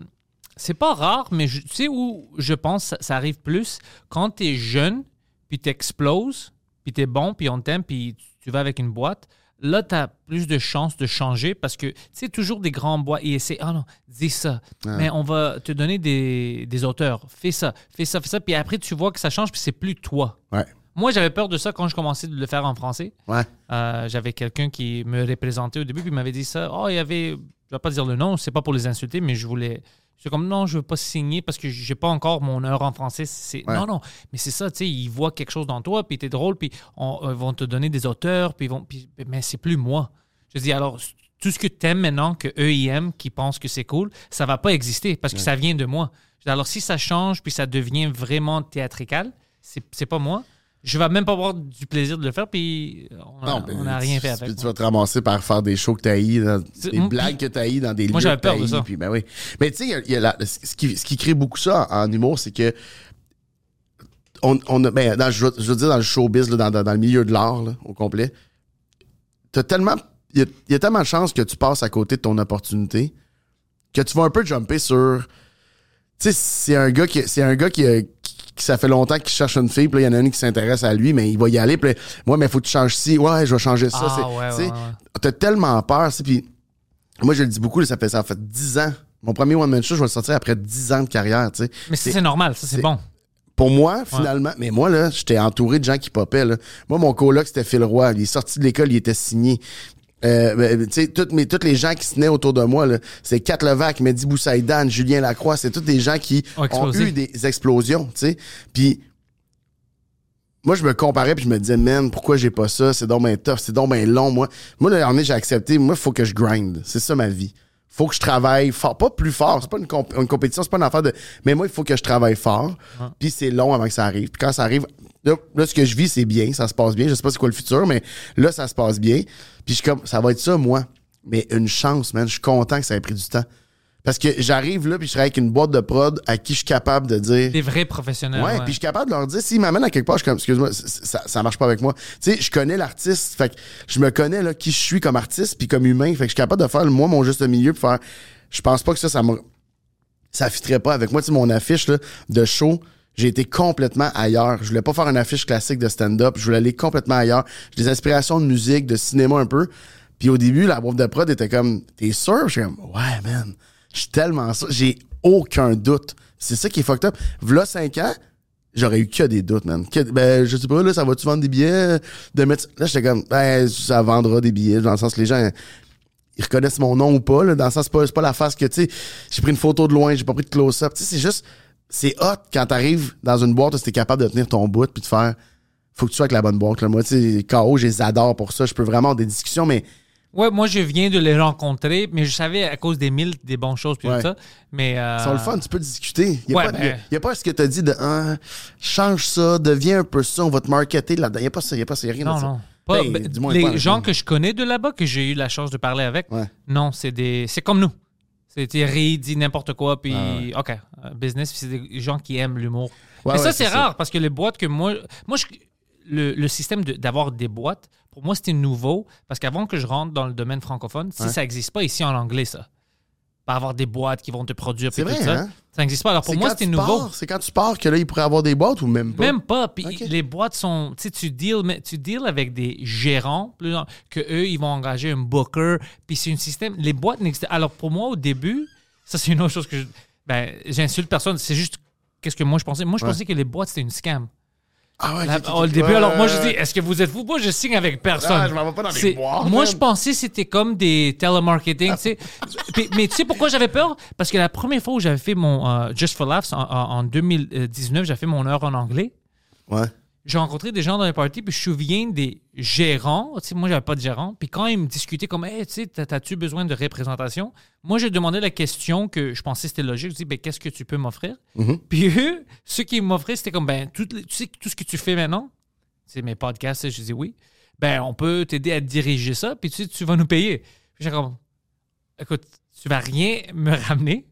c'est pas rare, mais je- tu sais où je pense ça, ça arrive plus? Quand t'es jeune, puis t'exploses, puis t'es bon, puis on t'aime, puis tu, tu vas avec une boîte. Là, tu as plus de chances de changer parce que c'est toujours des grands boîtes. Et c'est, ah non, dis ça. Mais on va te donner des, des auteurs. Fais ça, fais ça, fais ça. Puis après, tu vois que ça change, puis c'est plus toi. Ouais. Moi, j'avais peur de ça quand je commençais de le faire en français. Ouais. Euh, j'avais quelqu'un qui me représentait au début, puis il m'avait dit ça. Oh, il y avait, je vais pas dire le nom, c'est pas pour les insulter, mais je voulais. C'est comme non, je veux pas signer parce que j'ai pas encore mon heure en français. C'est Ouais. non, non, mais c'est ça, tu sais, ils voient quelque chose dans toi, puis t'es drôle, puis on- ils vont te donner des auteurs, puis ils vont, puis- mais c'est plus moi. Je dis alors tout ce que t'aimes maintenant que eux ils aiment, qui pensent que c'est cool, ça va pas exister parce que ça vient de moi. Je dis, alors si ça change puis ça devient vraiment théâtrical, c'est c'est pas moi. Je vais même pas avoir du plaisir de le faire, puis on ben, n'a rien fait avec. Tu vas te ramasser par faire des shows que t'as haïs, dans- des moi, blagues que t'as haïs dans des moi, lieux que peur de ça. Puis, ben oui. Mais tu sais, il y a- il y a la- ce, qui, ce qui crée beaucoup ça en, en humour, c'est que on, on a, ben, dans, je, veux- je veux dire dans le showbiz, là, dans, dans- dans le milieu de l'art là, au complet, t'as tellement, il y y a tellement de chances que tu passes à côté de ton opportunité que tu vas un peu jumper sur. Tu sais, c'est un gars qui, c'est un gars qui, a- ça fait longtemps qu'il cherche une fille, puis là, il y en a une qui s'intéresse à lui, mais il va y aller, puis moi, mais faut que tu changes ci, ouais, je vais changer ça. Ah, c'est- ouais, ouais. T'as tellement peur, puis moi, je le dis beaucoup, là, ça fait, ça fait 10 ans. Mon premier one-man show, je vais le sortir après 10 ans de carrière, tu sais. Mais ça, C'est- normal, ça, c'est bon. pour moi, finalement, mais moi, là, j'étais entouré de gens qui popaient. Là. Moi, mon coloc, c'était Phil Roy. Il est sorti de l'école, il était signé. Euh, ben, tu sais, toutes, mes- tous les gens qui se tenaient autour de moi, là, c'est Kat Levac, Mehdi Boussaïdan, Julien Lacroix, c'est tous des gens qui Ont eu des explosions, tu sais. Puis, moi, je me comparais puis je me disais, man, pourquoi j'ai pas ça? C'est donc bien tough, c'est donc bien long, moi. Moi, est, j'ai accepté, moi, il faut que je grind. C'est ça ma vie. Faut que je travaille fort. Pas plus fort, c'est pas une, comp- une compétition, c'est pas une affaire de. Mais moi, il faut que je travaille fort. Puis c'est long avant que ça arrive. Puis quand ça arrive, là, là, ce que je vis, c'est bien, ça se passe bien. Je sais pas c'est quoi le futur, mais là, ça se passe bien. Puis je suis comme, ça va être ça, moi. Mais une chance, man. Je suis content que ça ait pris du temps. Parce que j'arrive là, puis je travaille avec une boîte de prod à qui je suis capable de dire. Des vrais professionnels. Ouais, puis je suis capable de leur dire, s'ils m'amènent à quelque part, je suis comme, excuse-moi, ça, ça marche pas avec moi. Tu sais, je connais l'artiste, fait que je me connais, là, qui je suis comme artiste, puis comme humain, fait que je suis capable de faire, moi, mon juste milieu, puis faire, je pense pas que ça, ça me, ça fitterait pas avec moi. Tu sais, mon affiche, là, de show, j'ai été complètement ailleurs. Je voulais pas faire une affiche classique de stand-up, je voulais aller complètement ailleurs. J'ai des inspirations de musique, de cinéma un peu. Puis au début, la boîte de prod était comme, t'es sûr? Je suis comme, ouais, man, je suis tellement sûr. J'ai aucun doute. C'est ça qui est fucked up. V'là 5 ans, j'aurais eu que des doutes, man. Que- ben, je sais pas, là, ça va-tu vendre des billets? De mettre... Là, j'étais comme, ben, ça vendra des billets, dans le sens que les gens, ils reconnaissent mon nom ou pas, là, dans le sens, c'est pas, pas la face que, tu sais, j'ai pris une photo de loin, j'ai pas pris de close-up. Tu sais, c'est juste, c'est hot quand t'arrives dans une boîte t'es capable de tenir ton bout puis de faire, faut que tu sois avec la bonne boîte, là. Moi, tu sais, KO, je les adore pour ça. Je peux vraiment avoir des discussions, mais Ouais, moi, je viens de les rencontrer, mais je savais à cause des mille des bonnes choses, puis Ouais. tout ça. Mais. euh, Ils sont le fun, tu peux discuter. Il n'y a, Ouais, pas- ben- y a- y a pas ce que tu as dit de Ah, change ça, deviens un peu ça, on va te marketer là-dedans. Il n'y a pas ça, il n'y a pas ça, y a rien Non, de ça. non. Pas- Ben, ben, du moins, les pas- gens que je connais de là-bas, que j'ai eu la chance de parler avec, Ouais. non, c'est des, c'est comme nous. C'est ri, dit n'importe quoi, puis Ah OK, euh, business, puis c'est des gens qui aiment l'humour. Ouais, Mais ouais, ça, c'est c'est ça. rare parce que les boîtes que moi. Moi, je- le, le système de- d'avoir des boîtes, pour moi, c'était nouveau parce qu'avant que je rentre dans le domaine francophone, si Ouais. ça n'existe pas ici en anglais, ça. Pas avoir des boîtes qui vont te produire, tout vrai, ça. hein? Ça n'existe pas. Alors pour moi, c'était nouveau. C'est quand tu pars que là, il pourrait avoir des boîtes ou même pas? Même pas. Puis les boîtes sont. Tu sais, tu deals, mais tu deals avec des gérants, que eux, ils vont engager un booker. Puis c'est un système. Les boîtes n'existent. Alors pour moi, au début, ça, c'est une autre chose que je. Ben, j'insulte personne. C'est juste. Qu'est-ce que moi, je pensais? Moi, je Ouais. pensais que les boîtes, c'était une scam. Ah ouais, La- début, alors moi, je dis, est-ce que vous êtes fous? Moi, je signe avec personne. Ah, je m'en vais pas dans boîtes, Moi, je pensais que c'était comme des telemarketing, tu sais. Mais tu sais pourquoi j'avais peur? Parce que la première fois où j'avais fait mon euh, Just for Laughs en- en 2019, j'avais fait mon heure en anglais. Ouais. J'ai rencontré des gens dans les parties, puis je me souviens des gérants. Tu sais, moi, j'avais pas de gérant. Puis quand ils me discutaient comme, hey, tu sais, t'as-tu besoin de représentation? Moi, je demandais la question que je pensais c'était logique. Je dis, ben, qu'est-ce que tu peux m'offrir? Puis eux, ceux qui m'offraient, c'était comme, ben, tout, tu sais, tout ce que tu fais maintenant, c'est mes podcasts, je dis oui. Ben, on peut t'aider à diriger ça, puis tu sais, tu vas nous payer. Puis j'ai comme, écoute, tu vas rien me ramener.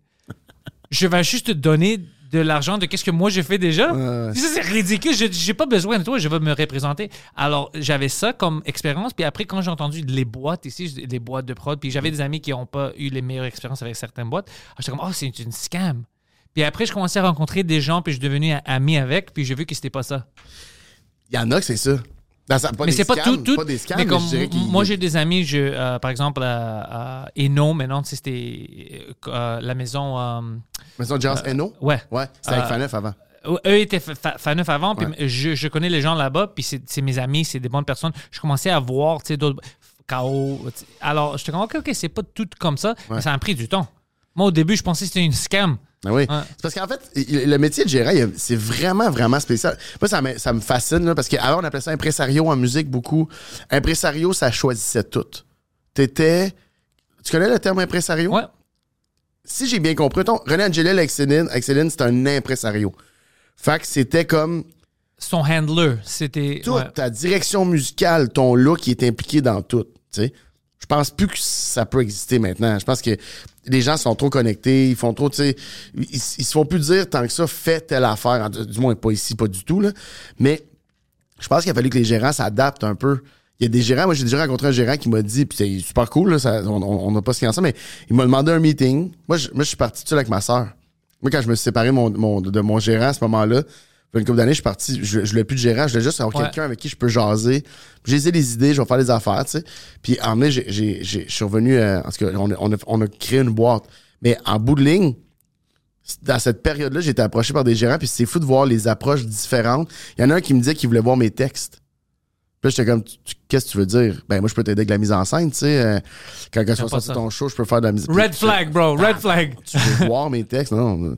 Je vais juste te donner de l'argent de qu'est-ce que moi j'ai fait déjà. Ça, c'est ridicule. Je j'ai pas besoin de toi, je vais me représenter. Alors, j'avais ça comme expérience. Puis après, quand j'ai entendu les boîtes ici, les boîtes de prod, puis j'avais des amis qui n'ont pas eu les meilleures expériences avec certaines boîtes, j'étais comme, oh, c'est une scam. Puis après, je commençais à rencontrer des gens, puis je suis devenu ami avec, puis j'ai vu que c'était pas ça. Il y en a que c'est ça. Dans sa- pas mais c'est pas tout, tout. Pas des scams, mais comme je moi, j'ai des amis, je, euh, par exemple, à, Eno, maintenant, tu sais, c'était euh, la maison. euh, Maison Jazz Eno? ouais. Ouais, c'était avec Euh, Faneuf avant. Eux étaient fa- fa- Faneuf avant, puis Ouais. je, je connais les gens là-bas, puis c'est mes amis, c'est des bonnes personnes. Je commençais à voir, tu sais, d'autres. KO. Alors, j'étais comme, OK, OK, c'est pas tout comme ça, mais ça a pris du temps. Moi, au début, je pensais que c'était une scam. Ah oui. Ouais. C'est parce qu'en fait, le métier de gérant, c'est vraiment, vraiment spécial. Moi, ça me, ça me fascine, là, parce qu'avant, on appelait ça impresario en musique beaucoup. Impresario, ça choisissait tout. T'étais. Tu connais le terme impresario? Ouais. Si j'ai bien compris, ton, René Angelil avec Céline, avec Céline, c'est un impresario. Fait que c'était comme Son handler, c'était. toute ouais. ta direction musicale, ton look qui est impliqué dans tout. tu sais. Je pense plus que ça peut exister maintenant. Je pense que les gens sont trop connectés, ils font trop, tu sais, ils, se font plus dire tant que ça, fais telle affaire. Du moins, pas ici, pas du tout, là. Mais je pense qu'il a fallu que les gérants s'adaptent un peu. Il y a des gérants, moi j'ai déjà rencontré un gérant qui m'a dit, puis c'est super cool, là, on n'a pas ce qu'il y a ensemble, mais il m'a demandé un meeting. Moi, je, moi, je suis parti tout seul avec ma soeur. Moi, quand je me suis séparé mon- mon- de mon gérant à ce moment-là, une couple d'années, je suis parti, je, je voulais plus de gérant, je voulais juste avoir Ouais. quelqu'un avec qui je peux jaser. J'ai les des idées, je vais faire des affaires, tu sais. Puis en mai, j'ai- je suis revenu, euh, en tout cas, on a, on, a, on a créé une boîte. Mais en bout de ligne, dans cette période-là, j'ai été approché par des gérants, puis c'est fou de voir les approches différentes. Il y en a un qui me disait qu'il voulait voir mes textes. Puis là, j'étais comme, qu'est-ce que tu veux dire? Ben, moi, je peux t'aider avec la mise en scène, tu sais. euh, quand quand tu vas pas sortir ça. ton show, je peux faire de la mise Red flag, bro, red flag. tu veux voir mes textes? Non, non,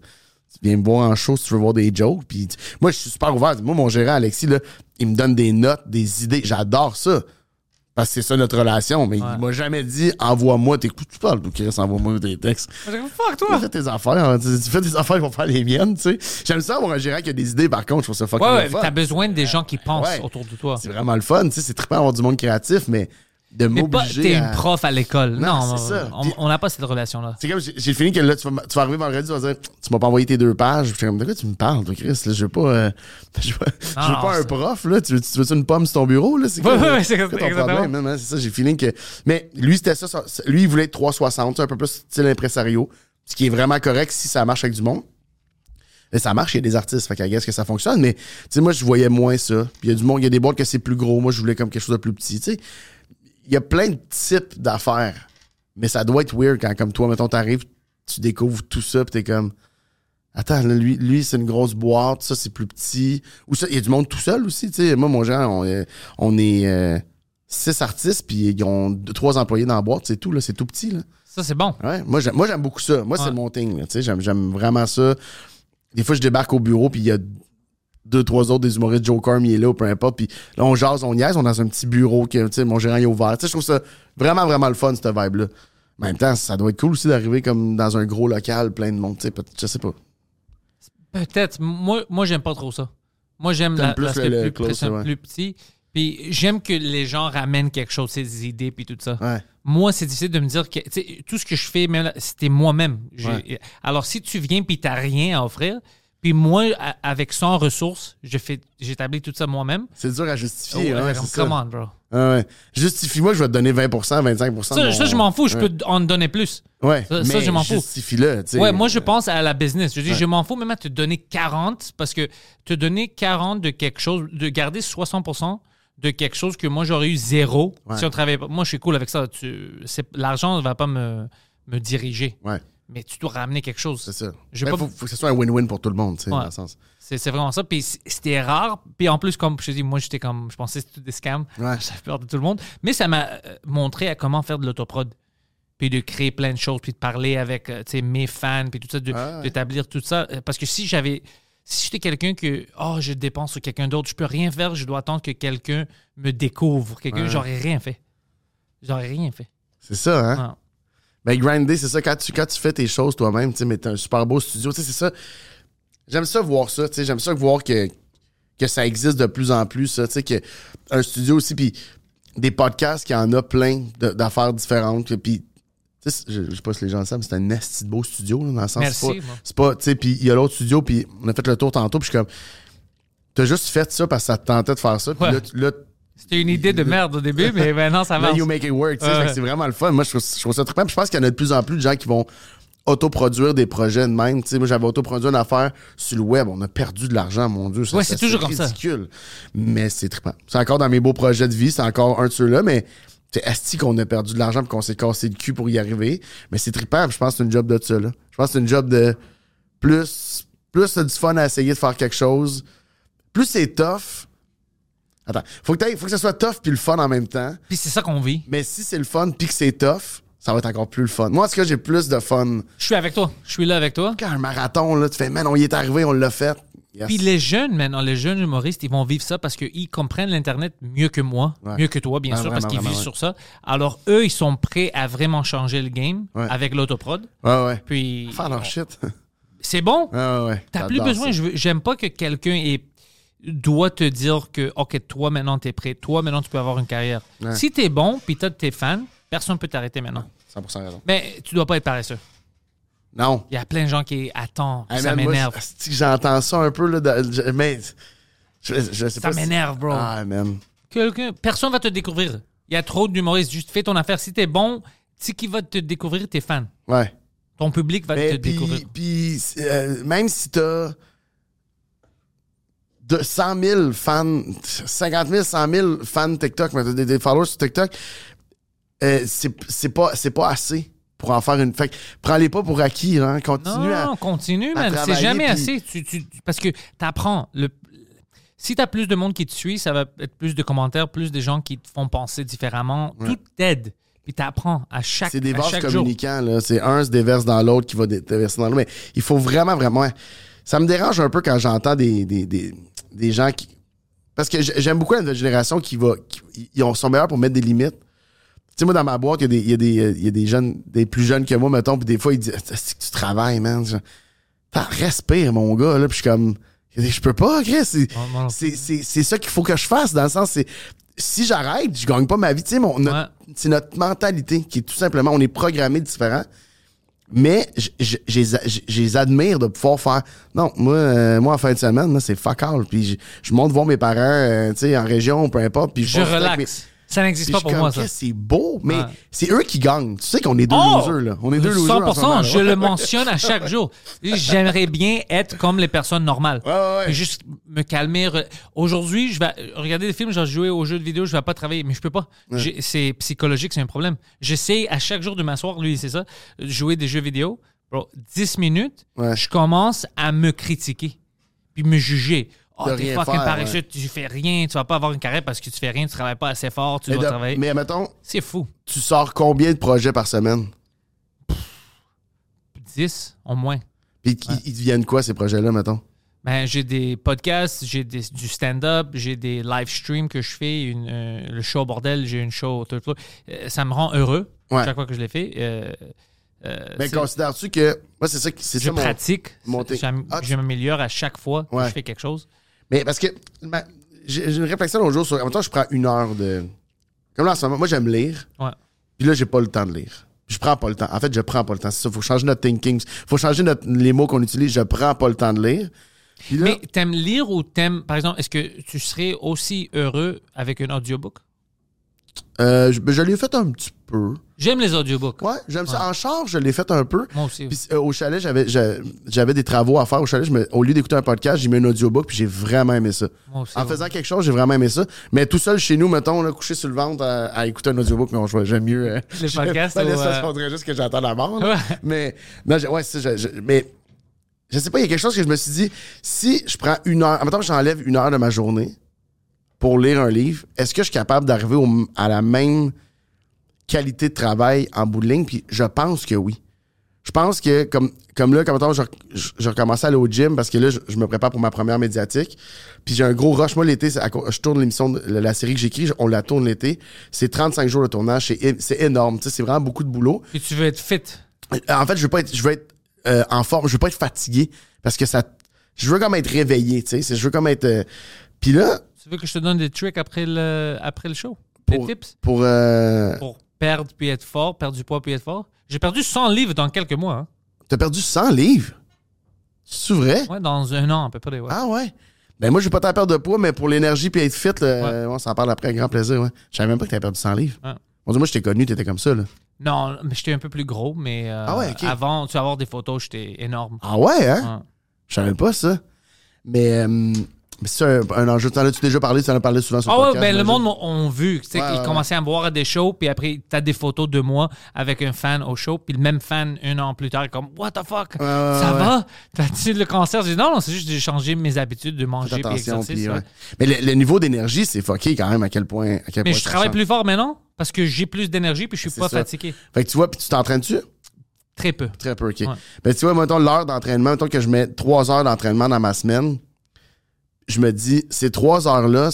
tu viens me voir en show si tu veux voir des jokes. Puis tu- moi, je suis super ouvert. Moi, mon gérant, Alexis, là, il me donne des notes, des idées. J'adore ça. Parce que c'est ça notre relation. Mais il m'a jamais dit envoie-moi tes coups. Tu parles, Chris, envoie-moi tes textes. Fuck Tu toi. fais tes affaires. hein. Tu, tu fais tes affaires, ils vont faire les miennes, tu sais. J'aime ça avoir un gérant qui a des idées, par contre. Je trouve ça fucking Ouais, ouais, t'as besoin des gens qui pensent Ouais. autour de toi. C'est vraiment le fun, tu sais. C'est trippant d'avoir du monde créatif, mais de Mais pas, m'obliger t'es à... une prof à l'école. Non, Non, c'est ça. on- n'a pas cette relation-là. C'est comme, j'ai fini que là, tu vas, tu vas arriver vendredi, tu vas dire, tu m'as pas envoyé tes deux pages. Puis je suis comme, de quoi tu me parles, toi, Chris? Là, je veux pas, euh, je veux, je veux non, pas un prof, là. Tu veux, tu veux une pomme sur ton bureau, là? C'est Ouais, quoi, ouais, c'est hein? C'est ça, j'ai feeling que. Mais lui, c'était ça, ça- Lui, il voulait être 360, tu sais, un peu plus style impresario. Ce qui est vraiment correct si ça marche avec du monde. Et ça marche, il y a des artistes, fait qu'à guess que ça fonctionne, mais tu sais, moi, je voyais moins ça. Puis il y a du monde, il y a des boîtes que c'est plus gros. Moi, je voulais comme quelque chose de plus petit, tu sais. Il y a plein de types d'affaires. Mais ça doit être weird quand, comme toi, mettons, t'arrives, tu découvres tout ça, puis t'es comme. Attends, là, lui, lui c'est une grosse boîte, ça, c'est plus petit. Ou ça, il y a du monde tout seul aussi, tu sais. Moi, mon genre, on, est- on est euh, six artistes, puis ils ont deux, trois employés dans la boîte, c'est tout, là, c'est tout petit, là. Ça, c'est bon. Ouais, moi, j'aime, moi, j'aime beaucoup ça. Moi, Ouais. c'est mon thing, là, tu sais. J'aime, j'aime vraiment ça. Des fois, je débarque au bureau, puis il y a deux, trois autres des humoristes, Joe Carm, il est là, ou peu importe. Puis là, on jase, on niaise, on est dans un petit bureau que, mon gérant est ouvert. Tu sais, je trouve ça vraiment, vraiment le fun, cette vibe-là. En même temps, ça doit être cool aussi d'arriver comme dans un gros local, plein de monde, tu sais, je sais pas. Peut-être. Moi, moi j'aime pas trop ça. Moi, j'aime la- plus close, ouais. plus petit. Puis j'aime que les gens ramènent quelque chose, ces idées, puis tout ça. Ouais. Moi, c'est difficile de me dire que tout ce que je fais, même c'était moi-même. Ouais. Alors, si tu viens puis t'as rien à offrir, puis moi, avec 100 ressources, j'établis tout ça moi-même. C'est dur à justifier, Ouais, hein, bro. Ouais. Justifie-moi je vais te donner 20%, 25%. de Ça, mon- ça, je m'en fous. Je Ouais. peux en donner plus. Ouais, Ça- je m'en fous. Justifie-le. Ouais, moi, je pense à la business. Je dis, je m'en fous même à te donner 40 parce que te donner 40 de quelque chose, de garder 60% de quelque chose que moi, j'aurais eu zéro si on travaillait pas. Moi, je suis cool avec ça. L'argent ne va pas me, me diriger. Ouais. Mais tu dois ramener quelque chose. C'est ça. Il pas- faut, faut que ce soit un win-win pour tout le monde, tu sais, Ouais. dans le sens. C'est vraiment ça. Puis c'était rare. Puis en plus, comme je te dis, moi, j'étais comme. Je pensais que c'était des scams. Ouais. J'avais peur de tout le monde. Mais ça m'a euh, montré à comment faire de l'autoprod. Puis de créer plein de choses. Puis de parler avec euh, mes fans. Puis tout ça. Ah ouais. D'établir tout ça. Euh, Parce que si j'avais. Si j'étais quelqu'un que. Oh, je dépense sur quelqu'un d'autre. Je peux rien faire. Je dois attendre que quelqu'un me découvre. Quelqu'un. J'aurais rien fait. J'aurais rien fait. C'est ça, hein? Ben, grinder, c'est ça. Quand tu, quand tu fais tes choses toi-même, tu sais, mais t'as un super beau studio, tu sais, c'est ça. J'aime ça voir ça, tu sais. J'aime ça voir que, que ça existe de plus en plus, ça, tu sais, que un studio aussi, puis des podcasts, qu'il y en a plein d'affaires différentes, puis. tu sais, Je, je sais pas si les gens le savent, mais c'est un esti de beau studio, là, dans le sens Merci, c'est pas, tu sais, puis il y a l'autre studio, puis on a fait le tour tantôt, puis je suis comme, t'as juste fait ça parce que ça te tentait de faire ça, puis Ouais. là, tu- là, C'était une idée de merde au début, mais maintenant, ça. Là, you make it work. Ouais. C'est vraiment le fun. Moi, je trouve, je trouve ça trippant. Puis Je pense qu'il y en a de plus en plus de gens qui vont autoproduire des projets de même. Tu sais, moi, j'avais autoproduit une affaire sur le web. On a perdu de l'argent, mon Dieu. ça- Ouais, ça- c'est toujours comme ça. ridicule. Mais c'est trippant. C'est encore dans mes beaux projets de vie. C'est encore un de ceux-là. Mais c'est asti qu'on a perdu de l'argent et qu'on s'est cassé le cul pour y arriver. Mais c'est trippant. Je pense que c'est une job de ça. Là. Je pense que c'est une job de plus, plus du fun à essayer de faire quelque chose. Plus c'est tough. Attends, faut que, faut que ça soit tough puis le fun en même temps. Puis c'est ça qu'on vit. Mais si c'est le fun puis que c'est tough, ça va être encore plus le fun. Moi, en tout cas, j'ai plus de fun. Je suis avec toi. Je suis là avec toi. Quand un marathon, là, tu fais, man, on y est arrivé, on l'a fait. Yes. Puis les jeunes, maintenant, les jeunes humoristes, ils vont vivre ça parce qu'ils comprennent l'Internet mieux que moi, Ouais. mieux que toi, bien sûr, vraiment, parce qu'ils vivent ouais. sur ça. Alors, eux, ils sont prêts à vraiment changer le game Ouais. avec l'autoprod. Ouais, ouais. Puis, Faire leur shit. c'est bon? Ouais, ouais. T'as plus besoin. J'aime pas que quelqu'un ait- doit te dire que, OK, toi, maintenant, t'es prêt. Toi, maintenant, tu peux avoir une carrière. Ouais. Si t'es bon, puis t'as tes fans, personne peut t'arrêter maintenant. 100% raison. Mais tu dois pas être paresseux. Non. Il y a plein de gens qui attendent. Hey, ça m'énerve. J'entends ça un peu, là. de- mais. Je, je sais Ça si- m'énerve, bro. Ah, man. Quelqu'un, personne va te découvrir. Il y a trop d'humoristes. Juste fais ton affaire. Si t'es bon, si qui va te découvrir, tes fans. Ouais. Ton public va te Mais découvrir. puis, euh, même si t'as de 100 000 fans, 50 000, 100 000 fans TikTok, mais des, des followers sur TikTok, euh, c'est pas, pas assez pour en faire une. Fait que prends-les pas pour acquis, hein. Continue non, à. continue, à man. C'est jamais assez. Tu, tu- parce que t'apprends. Le, si t'as plus de monde qui te suit, ça va être plus de commentaires, plus de gens qui te font penser différemment. Tout t'aide. Puis t'apprends à chaque, C'est des vases jour. communicants, là. C'est un se déverse dans l'autre qui va dé- déverser dans l'autre. Mais il faut vraiment, vraiment. Ça me dérange un peu quand j'entends des, des, des, des gens qui. Parce que j'ai- j'aime beaucoup la nouvelle génération qui va. qui- ils ont- sont meilleurs pour mettre des limites. Tu sais, moi, dans ma boîte, il y a des, il y y a des jeunes, des plus jeunes que moi, mettons, puis des fois, ils disent C'est que tu travailles, man. T'en respire, mon gars, là. Puis je suis comme Je peux pas, Chris. C'est, non c'est, c'est, ça qu'il faut que je fasse, dans le sens, c'est. Si j'arrête, je gagne pas ma vie. Tu sais, notre- c'est notre mentalité qui est tout simplement, on est programmé différent. Mais j- j- j'ai j'ai- j'ai les admire de pouvoir faire. Non, moi, euh, moi en fin de semaine, c'est fuck all. Puis je, je monte voir mes parents, euh, tu sais, en région, peu importe. Puis Je relaxe. Ça n'existe pas pour moi, ça. C'est beau, mais Ouais. c'est eux qui gagnent. Tu sais qu'on est deux Oh! losers, là. On est deux losers. en ce 100%, moment, là. je le mentionne à chaque jour. J'aimerais bien être comme les personnes normales. Ouais, ouais, ouais. Juste me calmer. Aujourd'hui, je vais regarder des films, je vais jouer aux jeux de vidéo, je vais pas travailler, mais je peux pas. C'est psychologique, c'est un problème. J'essaie à chaque jour de m'asseoir, lui, c'est ça, jouer des jeux vidéo. Bro, 10 minutes, je commence à me critiquer, puis me juger. Oh, t'es fucking faire, paresseux, tu fais rien, tu vas pas avoir une carrière parce que tu fais rien, tu travailles pas assez fort, tu Mais, dois de- travailler. mais mettons, C'est fou. tu sors combien de projets par semaine? 10 au moins. Puis ils, ils deviennent quoi, ces projets-là, mettons? Ben, j'ai des podcasts, j'ai des- du stand-up, j'ai des live streams que je fais, une, euh, le show bordel, j'ai une show. tout, tout. Euh, ça me rend heureux Ouais. chaque fois que je l'ai fait. Euh, Mais considères-tu que. Moi, c'est ça, qui- je ça pratique, Ah, je m'améliore à chaque fois que Ouais. je fais quelque chose. Mais parce que j'ai une réflexion l'autre jour sur. En même temps, je prends une heure de. Comme là, en ce moment, moi, j'aime lire. Ouais. Puis là, j'ai pas le temps de lire. Je prends pas le temps. En fait, je prends pas le temps. C'est ça. Faut changer notre thinking. Faut changer notre- les mots qu'on utilise. Je prends pas le temps de lire. Là, Mais t'aimes lire ou t'aimes, par exemple, est-ce que tu serais aussi heureux avec un audiobook? Euh, je, ben, je l'ai fait un petit peu. J'aime les audiobooks. Ouais, j'aime ça. En charge, je l'ai fait un peu. Moi aussi. Puis euh, au chalet, j'avais j'a- j'avais des travaux à faire au chalet. Je me- au lieu d'écouter un podcast, j'ai mis un audiobook puis j'ai vraiment aimé ça. Moi aussi, en ouais. faisant quelque chose, j'ai vraiment aimé ça. Mais tout seul chez nous, mettons, là, couché sur le ventre à, à écouter un audiobook, non, je- j'aime mieux. euh, Les podcasts ou, ça, euh, juste que j'entends la mort. Ouais. Mais, non, ouais, c'est je- je- mais, je sais pas, il y a quelque chose que je me suis dit, si je prends une heure, mettons que j'enlève une heure de ma journée pour lire un livre, est-ce que je suis capable d'arriver à la même qualité de travail en bout de ligne? Puis je pense que oui. Je pense que, comme, comme là, comme je, je, je recommençais à aller au gym parce que là, je, je me prépare pour ma première médiatique. Puis j'ai un gros rush. Moi, l'été, je tourne l'émission, de- la, la série que j'écris, on la tourne l'été. C'est 35 jours de tournage. C'est, énorme. Tu sais, C'est vraiment beaucoup de boulot. Puis tu veux être fit. En fait, je veux pas être, je veux être euh, en forme, je veux pas être fatigué parce que ça, je veux comme être réveillé, tu sais, C'est- je veux comme être. euh, Puis là, Tu veux que je te donne des tricks après le, après le show? Des pour, tips? pour euh, Pour perdre puis être fort, perdre du poids puis être fort? J'ai perdu 100 livres dans quelques mois. Hein. t'as perdu 100 livres, c'est vrai? Ouais, dans un an à peu près. Ouais. Ah ouais? Ben moi, j'ai pas tant perdre de poids, mais pour l'énergie puis être fit, là, euh, on s'en parle après avec grand plaisir. Ouais. Je savais même pas que t'avais perdu 100 livres. Ouais. Bon, dis, moi, je t'ai connu, t'étais comme ça, là. Non, mais j'étais un peu plus gros, mais euh, Ah ouais, avant, tu vas avoir des photos, j'étais énorme. Ah ouais, hein? Je savais pas ça. Mais, euh, mais c'est un, un enjeu. T'en as-tu déjà parlé? Tu en as parlé souvent sur Ah le ouais, podcast, ben le monde ont vu. Tu sais, Ouais, ils ouais, commençaient à me voir à des shows, puis après, t'as des photos de moi avec un fan au show, puis le même fan, un an plus tard, est comme What the fuck? Ça ouais. va? T'as-tu le cancer? Je dis Non, non, c'est juste que j'ai changé mes habitudes de manger puis exercice. Mais le, le niveau d'énergie, c'est fucké quand même à quel point. À quel Mais point je travaille change. plus fort maintenant parce que j'ai plus d'énergie puis je suis pas ça. fatigué. Fait que tu vois, puis tu t'entraînes-tu? Très peu. Très peu, OK. Ben, tu vois, mettons l'heure d'entraînement, mettons que je mets trois heures d'entraînement dans ma semaine, je me dis, ces trois heures-là,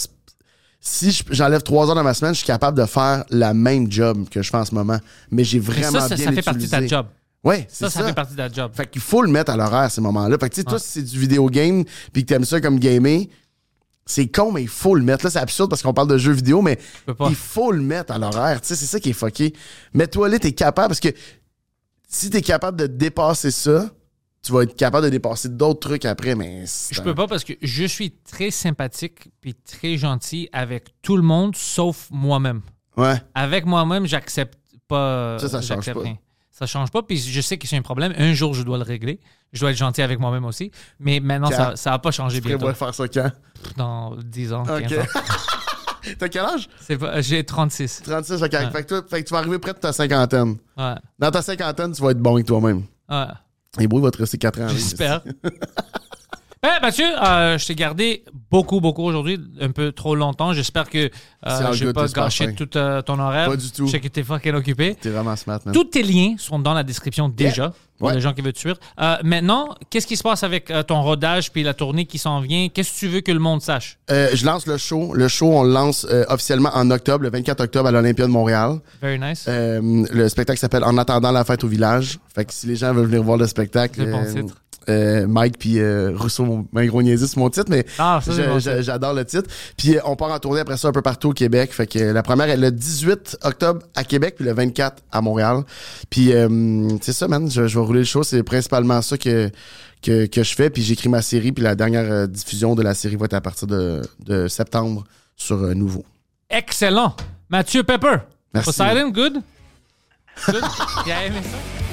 si je- j'enlève trois heures dans ma semaine, je suis capable de faire la même job que je fais en ce moment. Mais j'ai Mais vraiment ça, ça, bien ça fait partie de ta job. Ouais, c'est Ça, ça. ça, fait partie de ta job. Fait qu'il faut le mettre à l'horaire, ces moments-là. Fait que, tu sais, toi, si c'est du vidéo game, puis que t'aimes ça comme gamer, c'est con, mais il faut le mettre. Là, c'est absurde parce qu'on parle de jeux vidéo, mais il faut le mettre à l'horaire. Tu sais, c'est ça qui est fucké. Mets-toi là, t'es capable, parce que si t'es capable de dépasser ça, tu vas être capable de dépasser d'autres trucs après, mais... c'est Je peux pas parce que je suis très sympathique puis très gentil avec tout le monde sauf moi-même. Ouais. Avec moi-même, j'accepte pas. Ça, ça change pas. rien. Ça change pas, puis je sais que c'est un problème. Un jour, je dois le régler. Je dois être gentil avec moi-même aussi. Mais maintenant, Quand? ça, ça va pas changer Tu bientôt. faire ça quand? Dans 10 ans, 15 OK. ans. T'as quel âge? J'ai 36. 36, OK. Fait, que toi, fait que tu vas arriver près de ta cinquantaine. Ouais. Dans ta cinquantaine, tu vas être bon avec toi-même. Ouais. Et beau, il va te rester 4 ans. J'espère. Ben, Mathieu, euh, je t'ai gardé beaucoup, beaucoup aujourd'hui, un peu trop longtemps. J'espère que euh, je good, pas fin. tout euh, ton horaire. Pas du tout. Je sais que t'es fucking occupé. T'es vraiment smart, man. Tous tes liens sont dans la description déjà pour Ouais. les gens qui veulent te suivre. Euh, maintenant, qu'est-ce qui se passe avec euh, ton rodage puis la tournée qui s'en vient? Qu'est-ce que tu veux que le monde sache? Euh, je lance le show. Le show, on le lance officiellement en octobre, le 24 octobre à l'Olympia de Montréal. Very nice. Le spectacle s'appelle En attendant la fête au village. Fait que si les gens veulent venir voir le spectacle, C'est bon titre. Euh, Mike puis euh, Rousseau niaisé sur mon titre, mais Ah, j'adore le titre. Puis euh, on part en tournée après ça un peu partout au Québec. Fait que la première est le 18 octobre à Québec, puis le 24 à Montréal. Puis c'est ça, man. Je, je vais rouler le show. C'est principalement ça que, que, que je fais. Puis j'écris ma série, puis la dernière diffusion de la série va être à partir de, de septembre sur Nouveau. Excellent. Mathieu Pepper. Merci. Good? Good? Il a aimé ça?